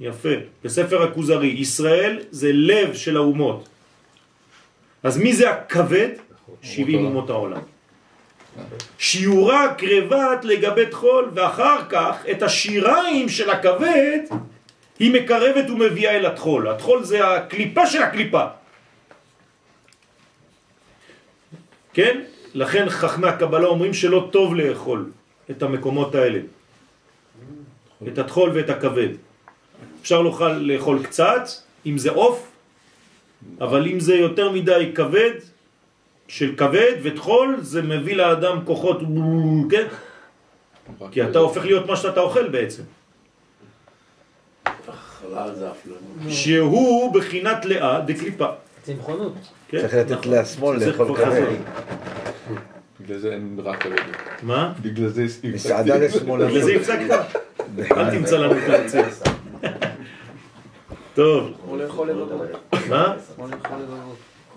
יפה. בספר הכוזרי, ישראל זה לב של האומות. אז מי זה הכבד? 70 אומות העולם. שיעורה קרבת לגבי תחול, ואחר כך את השיריים של הכבד היא מקרבת ומביאה אל התחול. התחול זה הקליפה של הקליפה. כן? לכן חכמי הקבלה אומרים שלא טוב לאכול את המקומות האלה. את התחול ואת הכבד. אפשר לאכול, לאכול קצת, אם זה עוף, אבל אם זה יותר מדי כבד, של כבד ותחול, זה מביא לאדם כוחות, כן? כי אתה הופך להיות מה שאתה אוכל בעצם. שהוא בחינת לאה דקליפה. צמחונות. כן, צריך לתת נכון. לשמאל זה לאכול כבד. בגלל זה אין רק כבד. מה? בגלל זה הפסקתי. מסעדה לשמאל. בגלל זה הפסקת? אל תמצא לנו. טוב, כמו לאכול לבבות. מה?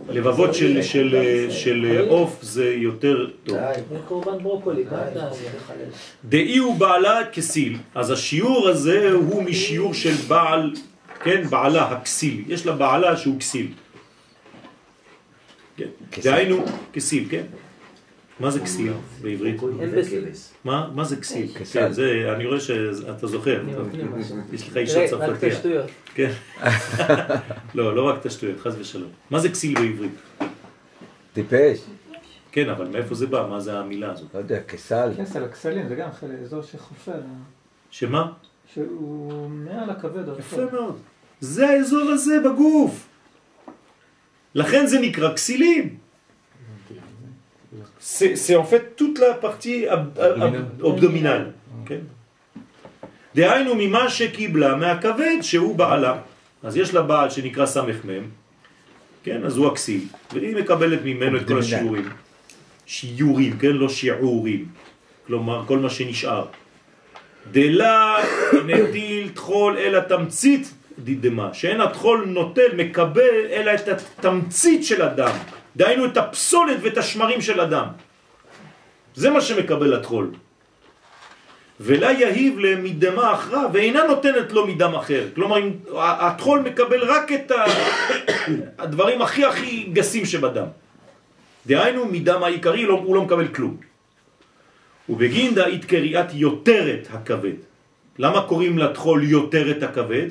לבבות. של- של- של עוף זה יותר טוב. זה קורבן ברוקולי, מה אתה... דאי הוא בעלה כסיל, אז השיעור הזה הוא משיעור של בעל, כן, בעלה הכסיל, יש לה בעלה שהוא כסיל. כן, דהיינו כסיל, כן? מה זה כסיל בעברית? מה מה זה כסיל? כסל. כן, זה, אני רואה שאתה זוכר. יש לך אישה תראה, רק השטויות. כן. לא, לא רק את השטויות, חס ושלום. מה זה כסיל בעברית? טיפש. כן, אבל מאיפה זה בא? מה זה המילה הזאת? לא יודע, כסל. כסל, הכסלים, זה גם אזור שחופר, שמה? שהוא מעל הכבד. יפה מאוד. זה האזור הזה בגוף. לכן זה נקרא כסילים. C'est en fait toute la partie ab- ab- abdominale. דהיינו ממה שקיבלה מהכבד שהוא בעלה. אז יש לה בעל שנקרא סמ"ם, כן? אז הוא הכסיל, והיא מקבלת ממנו את כל. השיעורים. שיעורים, כן? לא שיעורים. כלומר, כל מה שנשאר. דלה נטיל תחול אלא תמצית דידמה, שאין התחול נוטל, מקבל, אלא את התמצית של הדם. דהיינו את הפסולת ואת השמרים של הדם. זה מה שמקבל התחול. ולה יהיב למדמה אחרה, ואינה נותנת לו מדם אחר. כלומר, אם התחול מקבל רק את הדברים הכי הכי גסים שבדם. דהיינו, מדם העיקרי לא, הוא לא מקבל כלום. ובגינדה התקריאת יותרת הכבד. למה קוראים לטחול יותרת הכבד?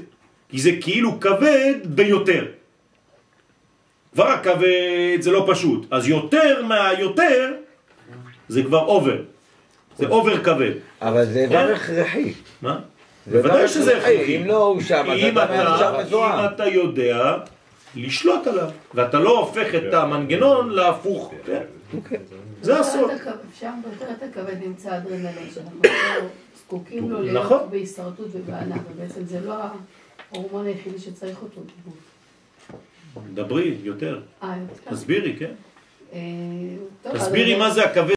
כי זה כאילו כבד ביותר. כבר הכבד זה לא פשוט. אז יותר מהיותר זה כבר over. זה over כבד. אבל זה איבר כן? הכרחי. מה? בוודאי שזה הכרחי. אם לא הוא שם, אז אם אתה אתה, נשאר מזוהם. אם אתה יודע לשלוט עליו, ואתה לא הופך את המנגנון להפוך, כן? זה הסוד. יותר את הכבד נמצא אדרנלין, שאנחנו זקוקים לו להיות נכון. בהישרדות ובענה, ובעצם זה לא ההורמון היחידי שצריך אותו. דברי יותר, אה, יותר. תסבירי, כן? אה, תסבירי מה זה הכבד